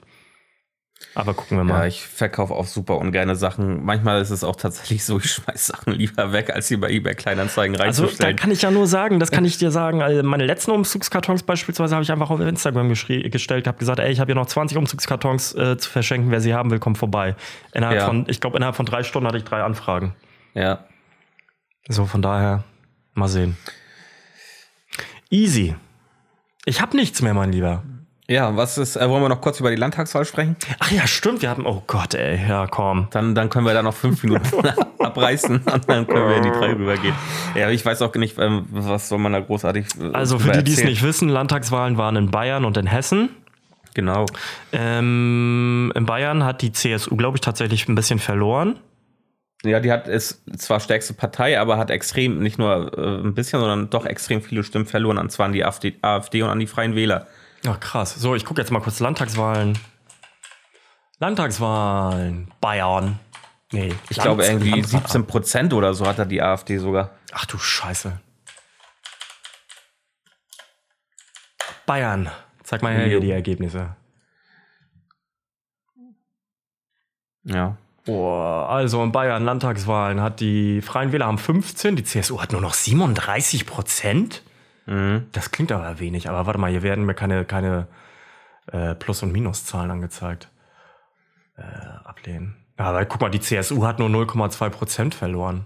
Aber gucken wir mal. Ja, ich verkaufe auch super ungerne Sachen. Manchmal ist es auch tatsächlich so, ich schmeiß Sachen lieber weg, als sie bei eBay Kleinanzeigen reinzustellen. Also da kann ich ja nur sagen, das kann ich dir sagen. Also meine letzten Umzugskartons beispielsweise habe ich einfach auf Instagram gestellt, habe gesagt, ey, ich habe hier noch 20 Umzugskartons äh, zu verschenken. Wer sie haben will, kommt vorbei. Innerhalb ja. von, ich glaube, innerhalb von drei Stunden hatte ich drei Anfragen. Ja. So, von daher, mal sehen. Easy. Ich habe nichts mehr, mein Lieber. Ja, was ist, äh, wollen wir noch kurz über die Landtagswahl sprechen? Ach ja, stimmt, wir hatten, oh Gott, ey, ja, komm. Dann, dann können wir da noch fünf Minuten abreißen und dann können wir in die drei rübergehen. Ja, ich weiß auch nicht, ähm, was soll man da großartig. Äh, also für die, die es nicht wissen, Landtagswahlen waren in Bayern und in Hessen. Genau. Ähm, in Bayern hat die CSU, glaube ich, tatsächlich ein bisschen verloren. Ja, die hat ist zwar stärkste Partei, aber hat extrem, nicht nur äh, ein bisschen, sondern doch extrem viele Stimmen verloren, und zwar an die AfD, AfD und an die Freien Wähler. Ach krass. So, ich gucke jetzt mal kurz Landtagswahlen. Landtagswahlen. Bayern. Nee. Ich Land glaube irgendwie Land 17 Prozent oder so hat da die AfD sogar. Ach du Scheiße. Bayern. Zeig mal hier die Ergebnisse. Ja. Boah, also in Bayern Landtagswahlen hat die Freien Wähler haben 15, die CSU hat nur noch 37 Prozent. Mhm. Das klingt aber wenig, aber warte mal, hier werden mir keine, keine äh, Plus- und Minuszahlen angezeigt. Äh, ablehnen. Aber guck mal, die CSU hat nur 0,2 Prozent verloren.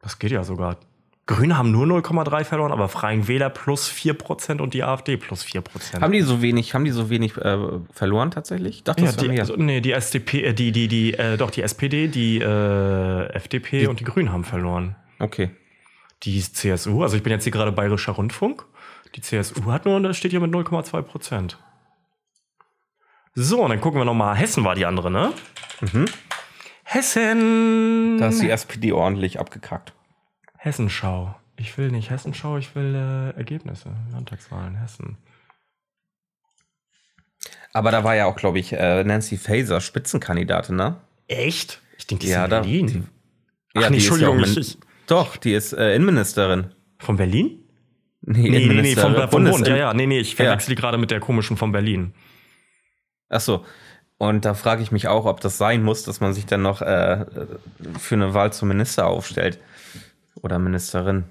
Das geht ja sogar. Grüne haben nur 0,3 verloren, aber Freien Wähler plus 4% und die AfD plus 4%. Haben die so wenig, haben die so wenig äh, verloren tatsächlich? Ich dachte, ja, die, mehr. also, nee, die SDP, äh, die, die, die, äh, doch, die SPD, die äh, FDP und die Grünen haben verloren. Okay. Die CSU, also ich bin jetzt hier gerade Bayerischer Rundfunk. Die CSU hat nur, das steht hier mit 0,2 Prozent. So, und dann gucken wir nochmal. Hessen war die andere, ne? Hessen. Da ist die SPD ordentlich abgekackt. Hessenschau. Ich will nicht Hessenschau, ich will äh, Ergebnisse. Landtagswahlen, Hessen. Aber da war ja auch, glaube ich, äh, Nancy Faeser Spitzenkandidatin, ne? Echt? Ich denke, die Ja, ist in da- Berlin. Ja, Ach nee, die ist ja Entschuldigung, auch ich, min- ich, Doch, die ist äh, Innenministerin. von Berlin? Nee, Nee, nee, nee, vom, vom Bundes- Bund. Ja, ja, nee, nee, ich verwechsel die gerade mit der komischen von Berlin. Ach so. Und da frage ich mich auch, ob das sein muss, dass man sich dann noch äh, für eine Wahl zum Minister aufstellt. Oder Ministerin.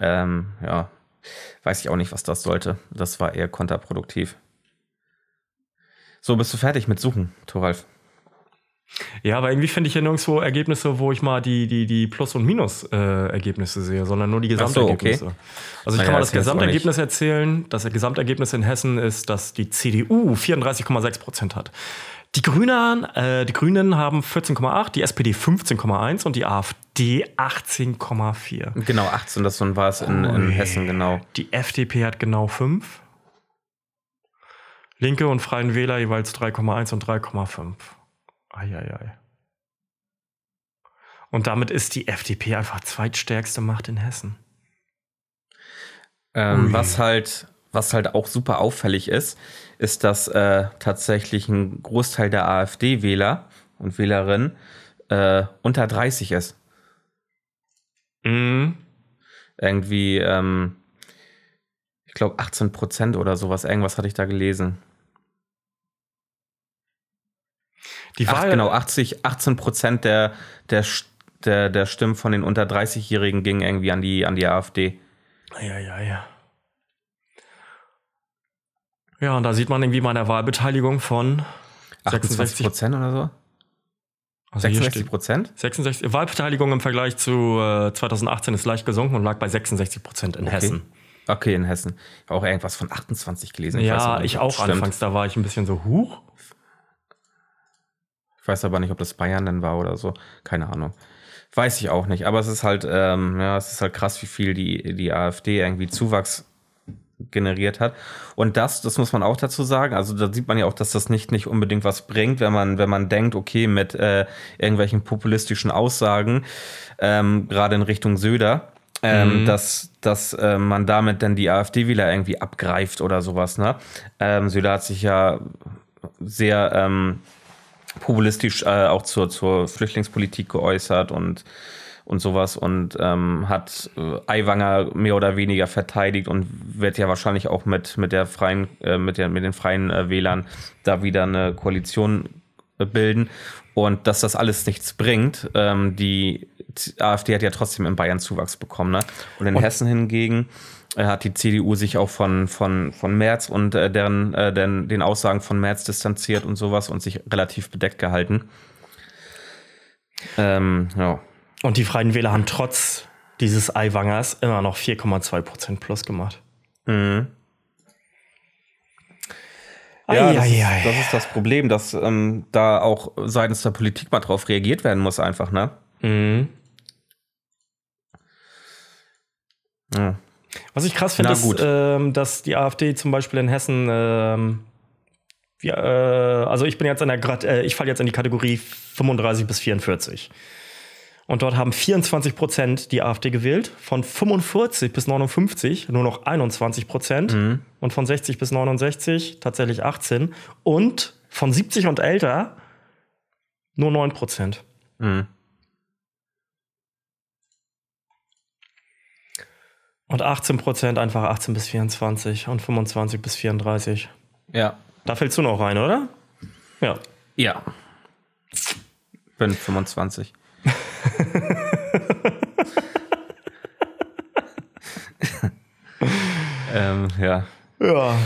Ähm, ja. Weiß ich auch nicht, was das sollte. Das war eher kontraproduktiv. So, bist du fertig mit Suchen, Thoralf? Ja, aber irgendwie finde ich ja nirgendwo Ergebnisse, wo ich mal die, die, die Plus- und Minus-Ergebnisse sehe, sondern nur die Ach so, okay. Gesamtergebnisse. Also ich Naja, kann mal das. Gesamtergebnis erzählen. Das Gesamtergebnis in Hessen ist, dass die CDU 34,6 Prozent hat. Die Grünen, äh, die Grünen haben 14,8, die SPD 15,1 und die AfD 18,4. Genau, 18, das war es in, in. Hessen, genau. Die FDP hat genau 5. Linke und Freien Wähler jeweils 3,1 und 3,5. Eieiei. Und damit ist die FDP einfach zweitstärkste Macht in Hessen. Ähm, was halt, was halt auch super auffällig ist, ist, dass äh, tatsächlich ein Großteil der AfD-Wähler und Wählerinnen äh, unter 30 ist. Mhm. Irgendwie, ähm, ich glaube 18 Prozent oder sowas, irgendwas hatte ich da gelesen. Die Ach, Wahl, genau, 80, 18 Prozent der, der, der, der Stimmen von den unter 30-Jährigen gingen irgendwie an die, an die AfD. Eieiei. Ja, und da sieht man irgendwie mal eine Wahlbeteiligung von 28 66 Prozent oder so? Also hier 66 steht Prozent? 66, Wahlbeteiligung im Vergleich zu äh, 2018 ist leicht gesunken und lag bei 66 Prozent in Okay. Hessen. Okay, in Hessen. Ich habe auch irgendwas von 28 gelesen. weiß ja, nicht, ich auch stimmt. anfangs. Da war ich ein bisschen so, huch. Ich weiß aber nicht, ob das Bayern denn war oder so. Keine Ahnung. Weiß ich auch nicht. Aber es ist halt, ähm, ja, es ist halt krass, wie viel die, die AfD irgendwie Zuwachs generiert hat. Und das, das muss man auch dazu sagen. Also da sieht man ja auch, dass das nicht, nicht unbedingt was bringt, wenn man, wenn man denkt, okay, mit äh, irgendwelchen populistischen Aussagen, ähm, gerade in Richtung Söder, ähm, Mhm. dass, dass äh, man damit dann die AfD-Wähler irgendwie abgreift oder sowas. Ne? Ähm, Söder hat sich ja sehr ähm, populistisch äh, auch zur, zur Flüchtlingspolitik geäußert und, und sowas und ähm, hat äh, Aiwanger mehr oder weniger verteidigt und wird ja wahrscheinlich auch mit, mit der freien, äh, mit, der, mit den freien äh, Wählern da wieder eine Koalition äh, bilden. Und dass das alles nichts bringt, ähm, die AfD hat ja trotzdem in Bayern Zuwachs bekommen. Ne? Und in Hessen hingegen hat die CDU sich auch von, von, von Merz und äh, deren, äh, den, den Aussagen von Merz distanziert und sowas und sich relativ bedeckt gehalten. Ähm, ja. Und die Freien Wähler haben trotz dieses Eiwangers immer noch 4,2 Prozent plus gemacht. Mhm. Ja, das, ist, das ist das Problem, dass ähm, da auch seitens der Politik mal drauf reagiert werden muss, einfach, ne? Mhm. Ja. Was ich krass finde, ist, ähm, dass die AfD zum Beispiel in Hessen, ähm, ja, äh, also ich bin jetzt in der, Grad- äh, ich falle jetzt in die Kategorie 35 bis 44. Und dort haben 24 Prozent die AfD gewählt, von 45 bis 59 nur noch 21 Prozent Mhm. und von 60 bis 69 tatsächlich 18 und von 70 und älter nur 9 Prozent. Mhm. Und 18 Prozent einfach 18 bis 24 und 25 bis 34. Ja. Da fällst du noch rein, oder? Ja. Ja. Bin 25. ähm, ja. Ja.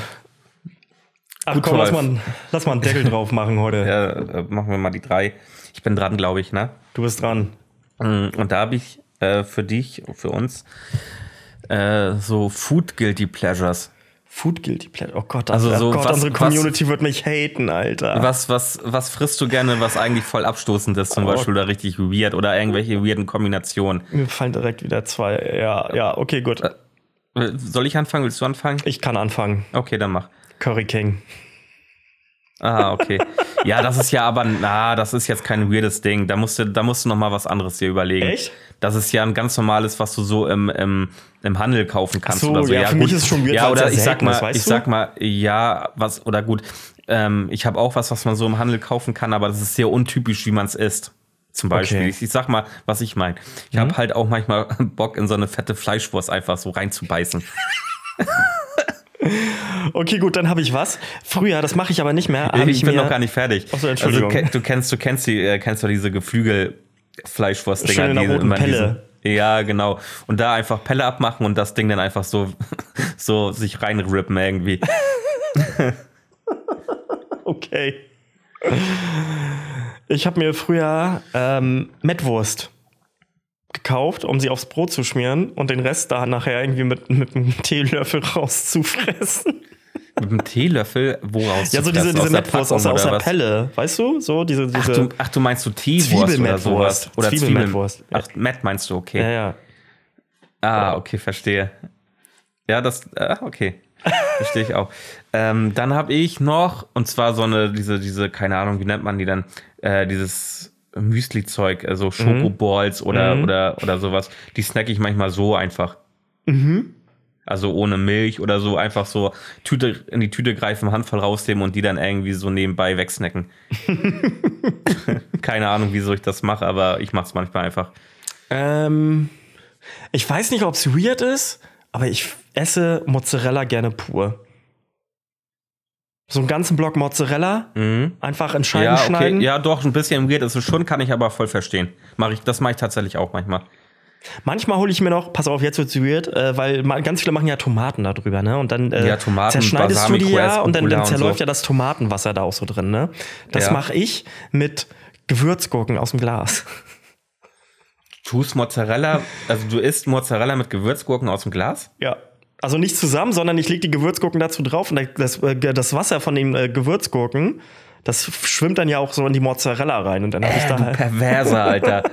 Ach Gut, komm, lass mal, lass mal einen Deckel drauf machen heute. ja äh, machen wir mal die drei. Ich bin dran, glaube ich, ne? Du bist dran. Mm, Und da habe ich äh, für dich, für uns, äh, so Food Guilty Pleasures. Food Guilty Pleasure. Oh Gott, Also oh so Gott was- unsere Community wird mich haten, Alter. Was, was, was frisst du gerne, was eigentlich voll abstoßend ist, zum Oh. Beispiel oder richtig weird oder irgendwelche weirden Kombinationen? Mir fallen direkt wieder zwei. Ja, ja, okay, gut. Äh, Soll ich anfangen? Willst du anfangen? Ich kann anfangen. Okay, dann mach. Curry King. Ah, okay. Ja, das ist ja aber, na, das ist jetzt kein weirdes Ding. Da musst du, da musst du noch mal was anderes dir überlegen. Echt? Das ist ja ein ganz normales, was du so im, im, im Handel kaufen kannst so, oder so. ja, für mich ist es schon weird, Ja, oder ja ich sag mal, ist, ich du? sag mal, ja, was, oder gut. Ähm, ich habe auch was, was man so im Handel kaufen kann, aber das ist sehr untypisch, wie man es isst. Zum Beispiel. Okay. Ich, ich sag mal, was ich meine. Ich habe halt auch manchmal Bock, in so eine fette Fleischwurst einfach so reinzubeißen. Okay, gut, dann habe ich was. Früher, das mache ich aber nicht mehr. hab ich, bin mir- noch gar nicht fertig. Ach so, Entschuldigung. Also, du kennst, du kennst die, äh, kennst doch diese Geflügel-Fleischwurst-Dinger. Die roten immer Pelle. Diese, ja, genau. Und da einfach Pelle abmachen und das Ding dann einfach so, so sich reinrippen irgendwie. Okay. Ich habe mir früher ähm, Mettwurst gekauft, um sie aufs Brot zu schmieren und den Rest da nachher irgendwie mit, mit einem Teelöffel rauszufressen. Mit einem Teelöffel, woraus? Ja, so diese, diese Aus der Mettwurst aus, aus der? Pelle, weißt du? So, diese, Ach diese. du, ach, du meinst so Teewurst oder sowas? Oder Zwiebelmettwurst, Zwiebeln. Ach, Mett meinst du, okay. ja, ja. Ah, okay, verstehe. Ja, das, ah, okay. Verstehe ich auch. Ähm, dann habe ich noch, und zwar so eine, diese, diese, keine Ahnung, wie nennt man die dann, äh, dieses Müsli-Zeug, also Schokoballs oder, oder, oder sowas. Die snack ich manchmal so einfach. Also ohne Milch oder so, einfach so Tüte, in die Tüte greifen, Handvoll rausnehmen und die dann irgendwie so nebenbei wegsnacken. keine Ahnung, wieso ich das mache, aber ich mache es manchmal einfach. Ähm, ich weiß nicht, ob es weird ist, aber ich esse Mozzarella gerne pur. So einen ganzen Block Mozzarella, einfach in Scheiben Mhm. Ja, okay. schneiden. Ja, doch, ein bisschen weird ist es schon, kann ich aber voll verstehen. Mach ich, das mache ich tatsächlich auch manchmal. Manchmal hole ich mir noch, pass auf, jetzt wird's weird, äh, weil ganz viele machen ja Tomaten da drüber, ne? Und dann äh, Ja, Tomaten, zerschneidest du die Balsamico, ja und dann, dann Escofula und zerläuft so. ja das Tomatenwasser da auch so drin, ne? Das Ja. mache ich mit Gewürzgurken aus dem Glas. Tust Mozzarella, also du isst Mozzarella mit Gewürzgurken aus dem Glas? Ja. Also nicht zusammen, sondern ich lege die Gewürzgurken dazu drauf und das, äh, das Wasser von den äh, Gewürzgurken, das schwimmt dann ja auch so in die Mozzarella rein und dann habe ich da halt Perverser, Alter.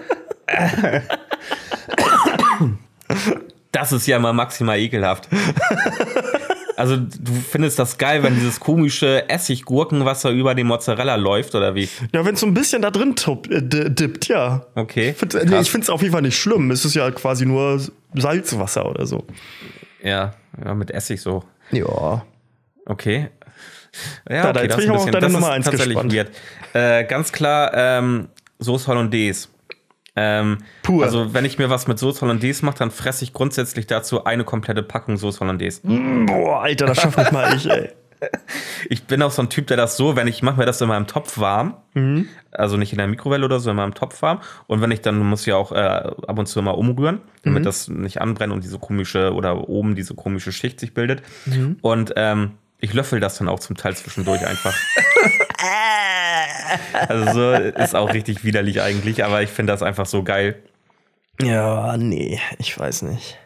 Das ist ja mal maximal ekelhaft. Also du findest das geil, wenn dieses komische Essiggurkenwasser über die Mozzarella läuft, oder wie? Ja, wenn es so ein bisschen da drin tupp, äh, dippt, ja. Okay. Find, äh, nee, ich finde es auf jeden Fall nicht schlimm. Es ist ja quasi nur Salzwasser oder so. Ja, ja, mit Essig so. Ja. Okay. Ja, da okay, jetzt das bin ist ich aber auf deine das Nummer ist eins tatsächlich gespannt. weird. Äh, ganz klar, ähm, Sauce Hollandaise. Ähm, Pur. Also, wenn ich mir was mit Sauce Hollandaise mache, dann fresse ich grundsätzlich dazu eine komplette Packung Sauce Hollandaise. Boah, Alter, das schafft nicht mal ich, ey. Ich bin auch so ein Typ, der das so, wenn ich mache mir das in meinem Topf warm, Mhm. also nicht in der Mikrowelle oder so, in meinem Topf warm. Und wenn ich dann muss ich ja auch äh, ab und zu mal umrühren, damit Mhm. das nicht anbrennt und diese komische oder oben diese komische Schicht sich bildet. Mhm. Und ähm, ich löffel das dann auch zum Teil zwischendurch einfach. also so ist auch richtig widerlich eigentlich, aber ich finde das einfach so geil. Ja, nee, ich weiß nicht.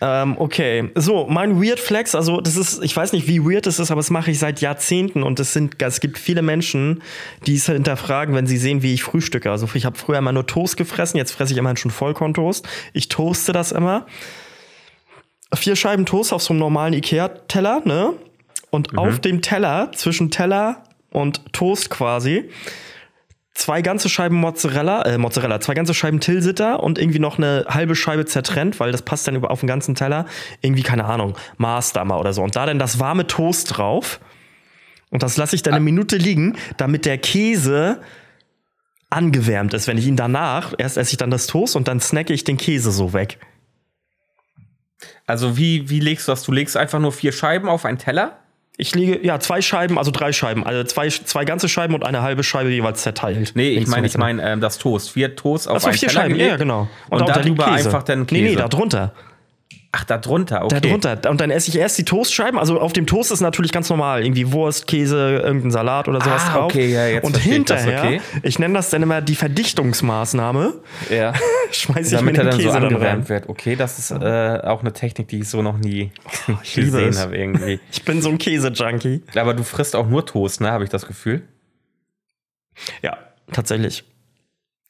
Ähm, okay, so, mein Weird Flex, also das ist, ich weiß nicht, wie weird es ist, aber das mache ich seit Jahrzehnten und es sind, es gibt viele Menschen, die es hinterfragen, wenn sie sehen, wie ich frühstücke. Also ich habe früher immer nur Toast gefressen, jetzt fresse ich immerhin schon Vollkorntoast. Ich toaste das immer. Vier Scheiben Toast auf so einem normalen Ikea-Teller, ne? Und auf dem Teller, zwischen Teller und Toast quasi, zwei ganze Scheiben Mozzarella, äh, Mozzarella, zwei ganze Scheiben Tilsiter und irgendwie noch eine halbe Scheibe zertrennt, weil das passt dann über auf den ganzen Teller. Irgendwie, keine Ahnung, Maßdammer oder so. Und da dann das warme Toast drauf. Und das lasse ich dann eine Minute liegen, damit der Käse angewärmt ist. Wenn ich ihn danach, erst esse ich dann das Toast und dann snacke ich den Käse so weg. Also wie, wie legst du das? Du legst einfach nur vier Scheiben auf einen Teller? Ich lege, ja, zwei Scheiben, also drei Scheiben, also zwei, zwei ganze Scheiben und eine halbe Scheibe jeweils zerteilt. Nee, ich und meine, ich meine ähm, das Toast. Vier Toast auf Achso, einen vier Teller Scheiben, gelegt ja, genau. Und, darunter liegt darüber Käse. einfach dann Nee, nee, Käse. Ach, da drunter, okay. Da drunter. Und dann esse ich erst die Toastscheiben. Also auf dem Toast ist natürlich ganz normal. Irgendwie Wurst, Käse, irgendein Salat oder sowas Ah, drauf. okay, ja, jetzt Und verstehe ich hinterher, okay. ich nenne das dann immer die Verdichtungsmaßnahme, Ja. schmeiße ich mir Damit er den dann so Käse dann rein. angewärmt wird. Okay, das ist äh, auch eine Technik, die ich so noch nie liebe gesehen es. habe irgendwie. Ich bin so ein Käse-Junkie. Aber du frisst auch nur Toast, ne? Habe ich das Gefühl. Ja, tatsächlich.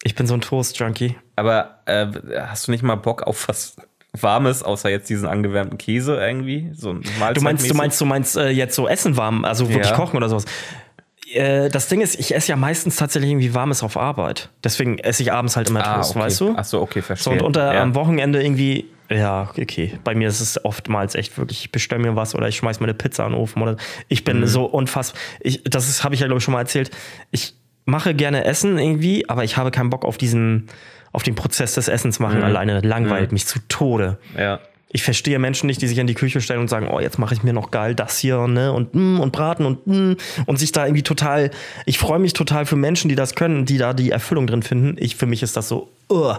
Ich bin so ein Toast-Junkie. Aber äh, hast du nicht mal Bock auf was Warmes, außer jetzt diesen angewärmten Käse irgendwie? So ein Du meinst, du meinst, du meinst äh, jetzt so Essen warm, also wirklich Ja. kochen oder sowas. Äh, das Ding ist, ich esse ja meistens tatsächlich irgendwie Warmes auf Arbeit. Deswegen esse ich abends halt immer ah, Toast, okay. weißt du? Ach so, okay, So, verstehe. und unter ja. am Wochenende irgendwie, ja, okay. Bei mir ist es oftmals echt wirklich, ich bestelle mir was oder ich schmeiß mir eine Pizza in den Ofen oder ich Mhm. bin so unfassbar. Ich, das habe ich ja, glaube ich, schon mal erzählt. Ich mache gerne Essen irgendwie, aber ich habe keinen Bock auf diesen, auf den Prozess des Essens machen alleine. Langweilt mich zu Tode. ja. Ich verstehe Menschen nicht, die sich in die Küche stellen und sagen, oh, jetzt mache ich mir noch geil das hier ne und mm, und braten und mm, und sich da irgendwie total. Ich freue mich total für Menschen, die das können, die da die Erfüllung drin finden. Ich für mich ist das so. Uh.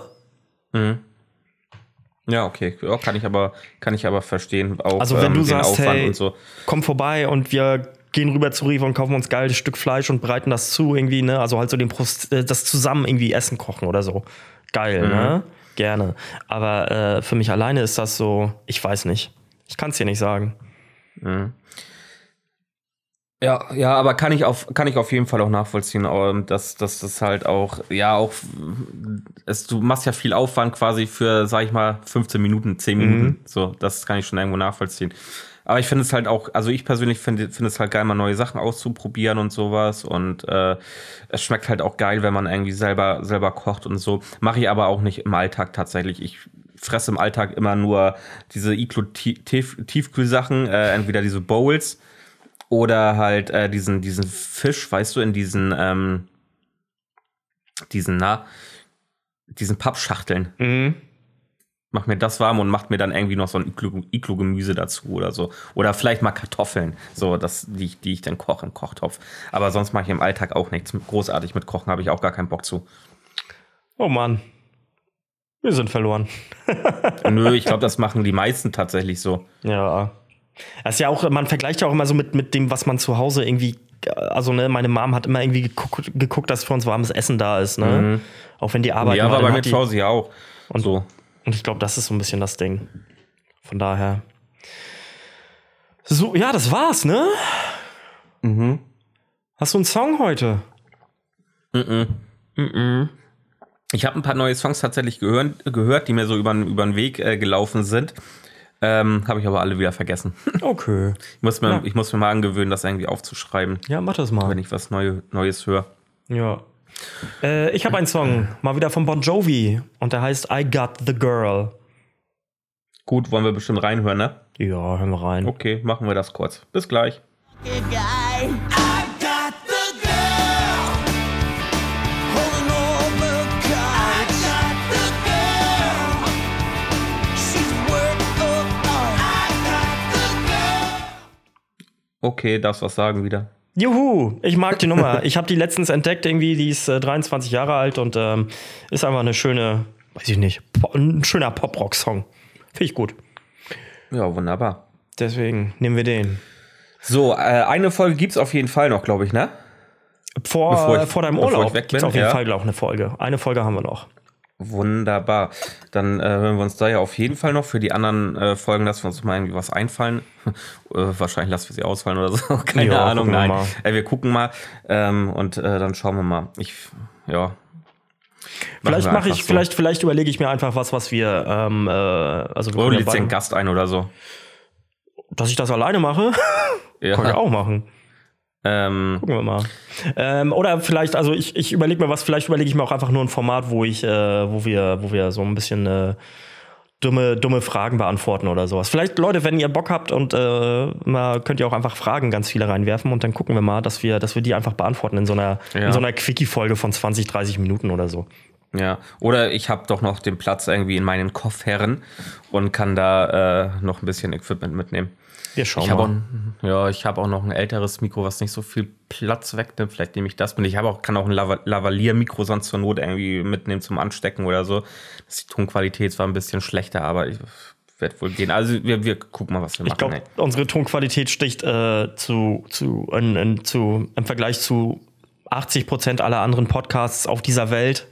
Ja, okay. Kann ich aber, kann ich aber verstehen. Auch Also wenn ähm, du sagst, Aufwand hey, und so. komm vorbei und wir gehen rüber zu Rewe und kaufen uns geiles Stück Fleisch und bereiten das zu irgendwie, ne? Also halt so den Prost, äh, das zusammen irgendwie essen kochen oder so. Geil, ne? Gerne. Aber äh, für mich alleine ist das so, ich weiß nicht. Ich kann es dir nicht sagen. Ja, ja, aber kann ich auf, kann ich auf jeden Fall auch nachvollziehen, ähm, dass, dass das halt auch, ja, auch, es, du machst ja viel Aufwand quasi für, sag ich mal, 15 Minuten, 10 Minuten. So, das kann ich schon irgendwo nachvollziehen. Aber ich finde es halt auch, also ich persönlich finde finde es halt geil, mal neue Sachen auszuprobieren und sowas. Und äh, es schmeckt halt auch geil, wenn man irgendwie selber, selber kocht und so. Mache ich aber auch nicht im Alltag tatsächlich. Ich fresse im Alltag immer nur diese Iglo-Tiefkühlsachen, äh, entweder diese Bowls oder halt äh, diesen, diesen Fisch, weißt du, in diesen, ähm, diesen, na, diesen Pappschachteln. Mhm. Mach mir das warm und macht mir dann irgendwie noch so ein Iglu- Iglu-Gemüse dazu oder so. Oder vielleicht mal Kartoffeln, so, das, die, ich- die ich dann koche im Kochtopf. Aber sonst mache ich im Alltag auch nichts. Großartig mit Kochen habe ich auch gar keinen Bock zu. Oh Mann. Wir sind verloren. Nö, ich glaube, das machen die meisten tatsächlich so. Ja. Das ist ja auch, man vergleicht ja auch immer so mit, mit dem, was man zu Hause irgendwie. Also, ne, meine Mom hat immer irgendwie geguckt, geguckt dass für uns warmes Essen da ist, ne? Auch wenn die Arbeit ja, aber bei mir zu Hause ja auch. Und so. Und ich glaube, das ist so ein bisschen das Ding. Von daher. So, ja, das war's, ne? Mhm. Hast du einen Song heute? Ich habe ein paar neue Songs tatsächlich gehört, gehört die mir so über den Weg äh, gelaufen sind. Ähm, habe ich aber alle wieder vergessen. Okay. Ich muss, mir, Ja. ich muss mir mal angewöhnen, das irgendwie aufzuschreiben, Ja, mach das mal. wenn ich was Neu, Neues höre. Ja. Äh, ich habe einen Song, mal wieder von Bon Jovi. Und der heißt I Got the Girl. Gut, wollen wir bestimmt reinhören, ne? Ja, hören wir rein. Okay, machen wir das kurz. Bis gleich. Okay, darfst was sagen wieder. Juhu, ich mag die Nummer. Ich habe die letztens entdeckt, irgendwie, die ist äh, 23 Jahre alt und ähm, ist einfach eine schöne, weiß ich nicht, ein schöner Pop-Rock-Song. Finde ich gut. Ja, wunderbar. Deswegen nehmen wir den. So, äh, eine Folge gibt's auf jeden Fall noch, glaube ich, ne? Vor, Bevor ich- vor deinem Urlaub gibt's bin, auf jeden ja. Fall auch eine Folge. Eine Folge haben wir noch. Wunderbar. Dann äh, hören wir uns da ja auf jeden Fall noch für die anderen äh, Folgen, dass wir uns mal irgendwie was einfallen. äh, wahrscheinlich lassen wir sie ausfallen oder so. Keine Ja, Ahnung, wir nein. mal. Äh, wir gucken mal ähm, und äh, dann schauen wir mal. Ich, ja. Vielleicht wir mache ich, so. vielleicht, vielleicht überlege ich mir einfach was, was wir, ähm, äh, also wir können ja lädst den beide- Gast ein oder so. dass ich das alleine mache, Ja. kann ich auch machen. Ähm, Gucken wir mal. Ähm, oder vielleicht, also ich, ich überlege mir was, vielleicht überlege ich mir auch einfach nur ein Format, wo ich, äh, wo wir, wo wir so ein bisschen äh, dumme, dumme Fragen beantworten oder sowas. Vielleicht, Leute, wenn ihr Bock habt und äh, mal könnt ihr auch einfach Fragen ganz viele reinwerfen und dann gucken wir mal, dass wir, dass wir die einfach beantworten in so einer, Ja. in so einer Quickie-Folge von 20, 30 Minuten oder so. ja. Oder ich habe doch noch den Platz irgendwie in meinen Koffern und kann da äh, noch ein bisschen Equipment mitnehmen. Wir schauen Ich habe auch, mal. ja, ich habe auch noch ein älteres Mikro, was nicht so viel Platz wegnimmt. Vielleicht nehme ich das mit. Ich habe auch, kann auch ein Lava Lavalier-Mikro sonst zur Not irgendwie mitnehmen zum Anstecken oder so. Das ist die Tonqualität zwar ein bisschen schlechter, aber ich, wird wohl gehen. Also wir, wir gucken mal, was wir machen. Ich glaube, unsere Tonqualität sticht äh, zu, zu, in, in, zu, im Vergleich zu 80 Prozent aller anderen Podcasts auf dieser Welt.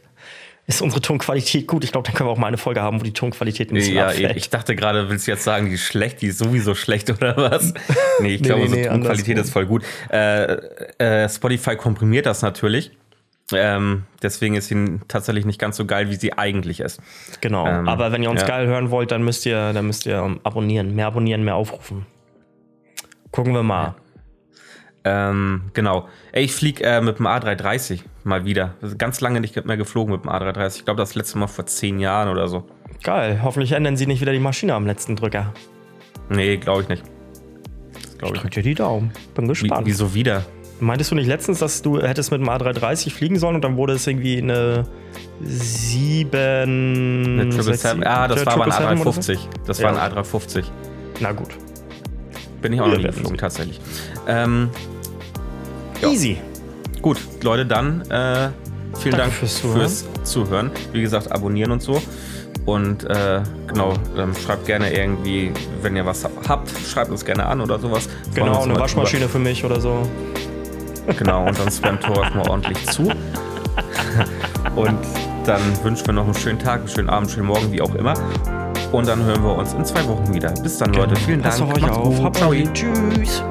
Ist unsere Tonqualität gut? Ich glaube, dann können wir auch mal eine Folge haben, wo die Tonqualität ein bisschen Ja, abfällt. ich dachte gerade, willst du jetzt sagen, die ist schlecht, die ist sowieso schlecht oder was? Nee, ich glaube, nee, unsere nee, Tonqualität ist voll gut. Äh, äh, Spotify komprimiert das natürlich. Ähm, deswegen ist sie tatsächlich nicht ganz so geil, wie sie eigentlich ist. Genau. Ähm, Aber wenn ihr uns ja. geil hören wollt, dann müsst ihr, dann müsst ihr ähm, abonnieren, mehr abonnieren, mehr aufrufen. Gucken wir mal. Ähm, genau. Ey, ich fliege äh, mit dem A330 mal wieder. Ganz lange nicht mehr geflogen mit dem A330. Ich glaube, das letzte Mal vor zehn Jahren oder so. Geil. Hoffentlich ändern sie nicht wieder die Maschine am letzten Drücker. Nee, glaube ich nicht. Glaube ich Drück dir die Daumen. Bin Wie, gespannt. wieso wieder? Meintest du nicht letztens, dass du hättest mit dem A330 fliegen sollen und dann wurde es irgendwie eine 7. Eine 777? Ah, das war aber ein 777 oder so? A350. Das Ja. war ein A350. Na gut. Bin ich auch noch nie geflogen, tatsächlich. Ähm, Ja. Easy. gut, Leute, dann äh, vielen Danke Dank fürs fürs Zuhören. Zuhören. Wie gesagt, abonnieren und so. Und äh, genau, ähm, schreibt gerne irgendwie, wenn ihr was habt, schreibt uns gerne an oder sowas. Genau, eine Waschmaschine für mich oder so. Genau, und dann spammt Torf mal ordentlich zu. Und dann wünschen wir noch einen schönen Tag, einen schönen Abend, einen schönen Morgen, wie auch immer. Und dann hören wir uns in zwei Wochen wieder. Bis dann, Leute. Vielen Dank. Passt auf euch auf. Habt. Tschüss.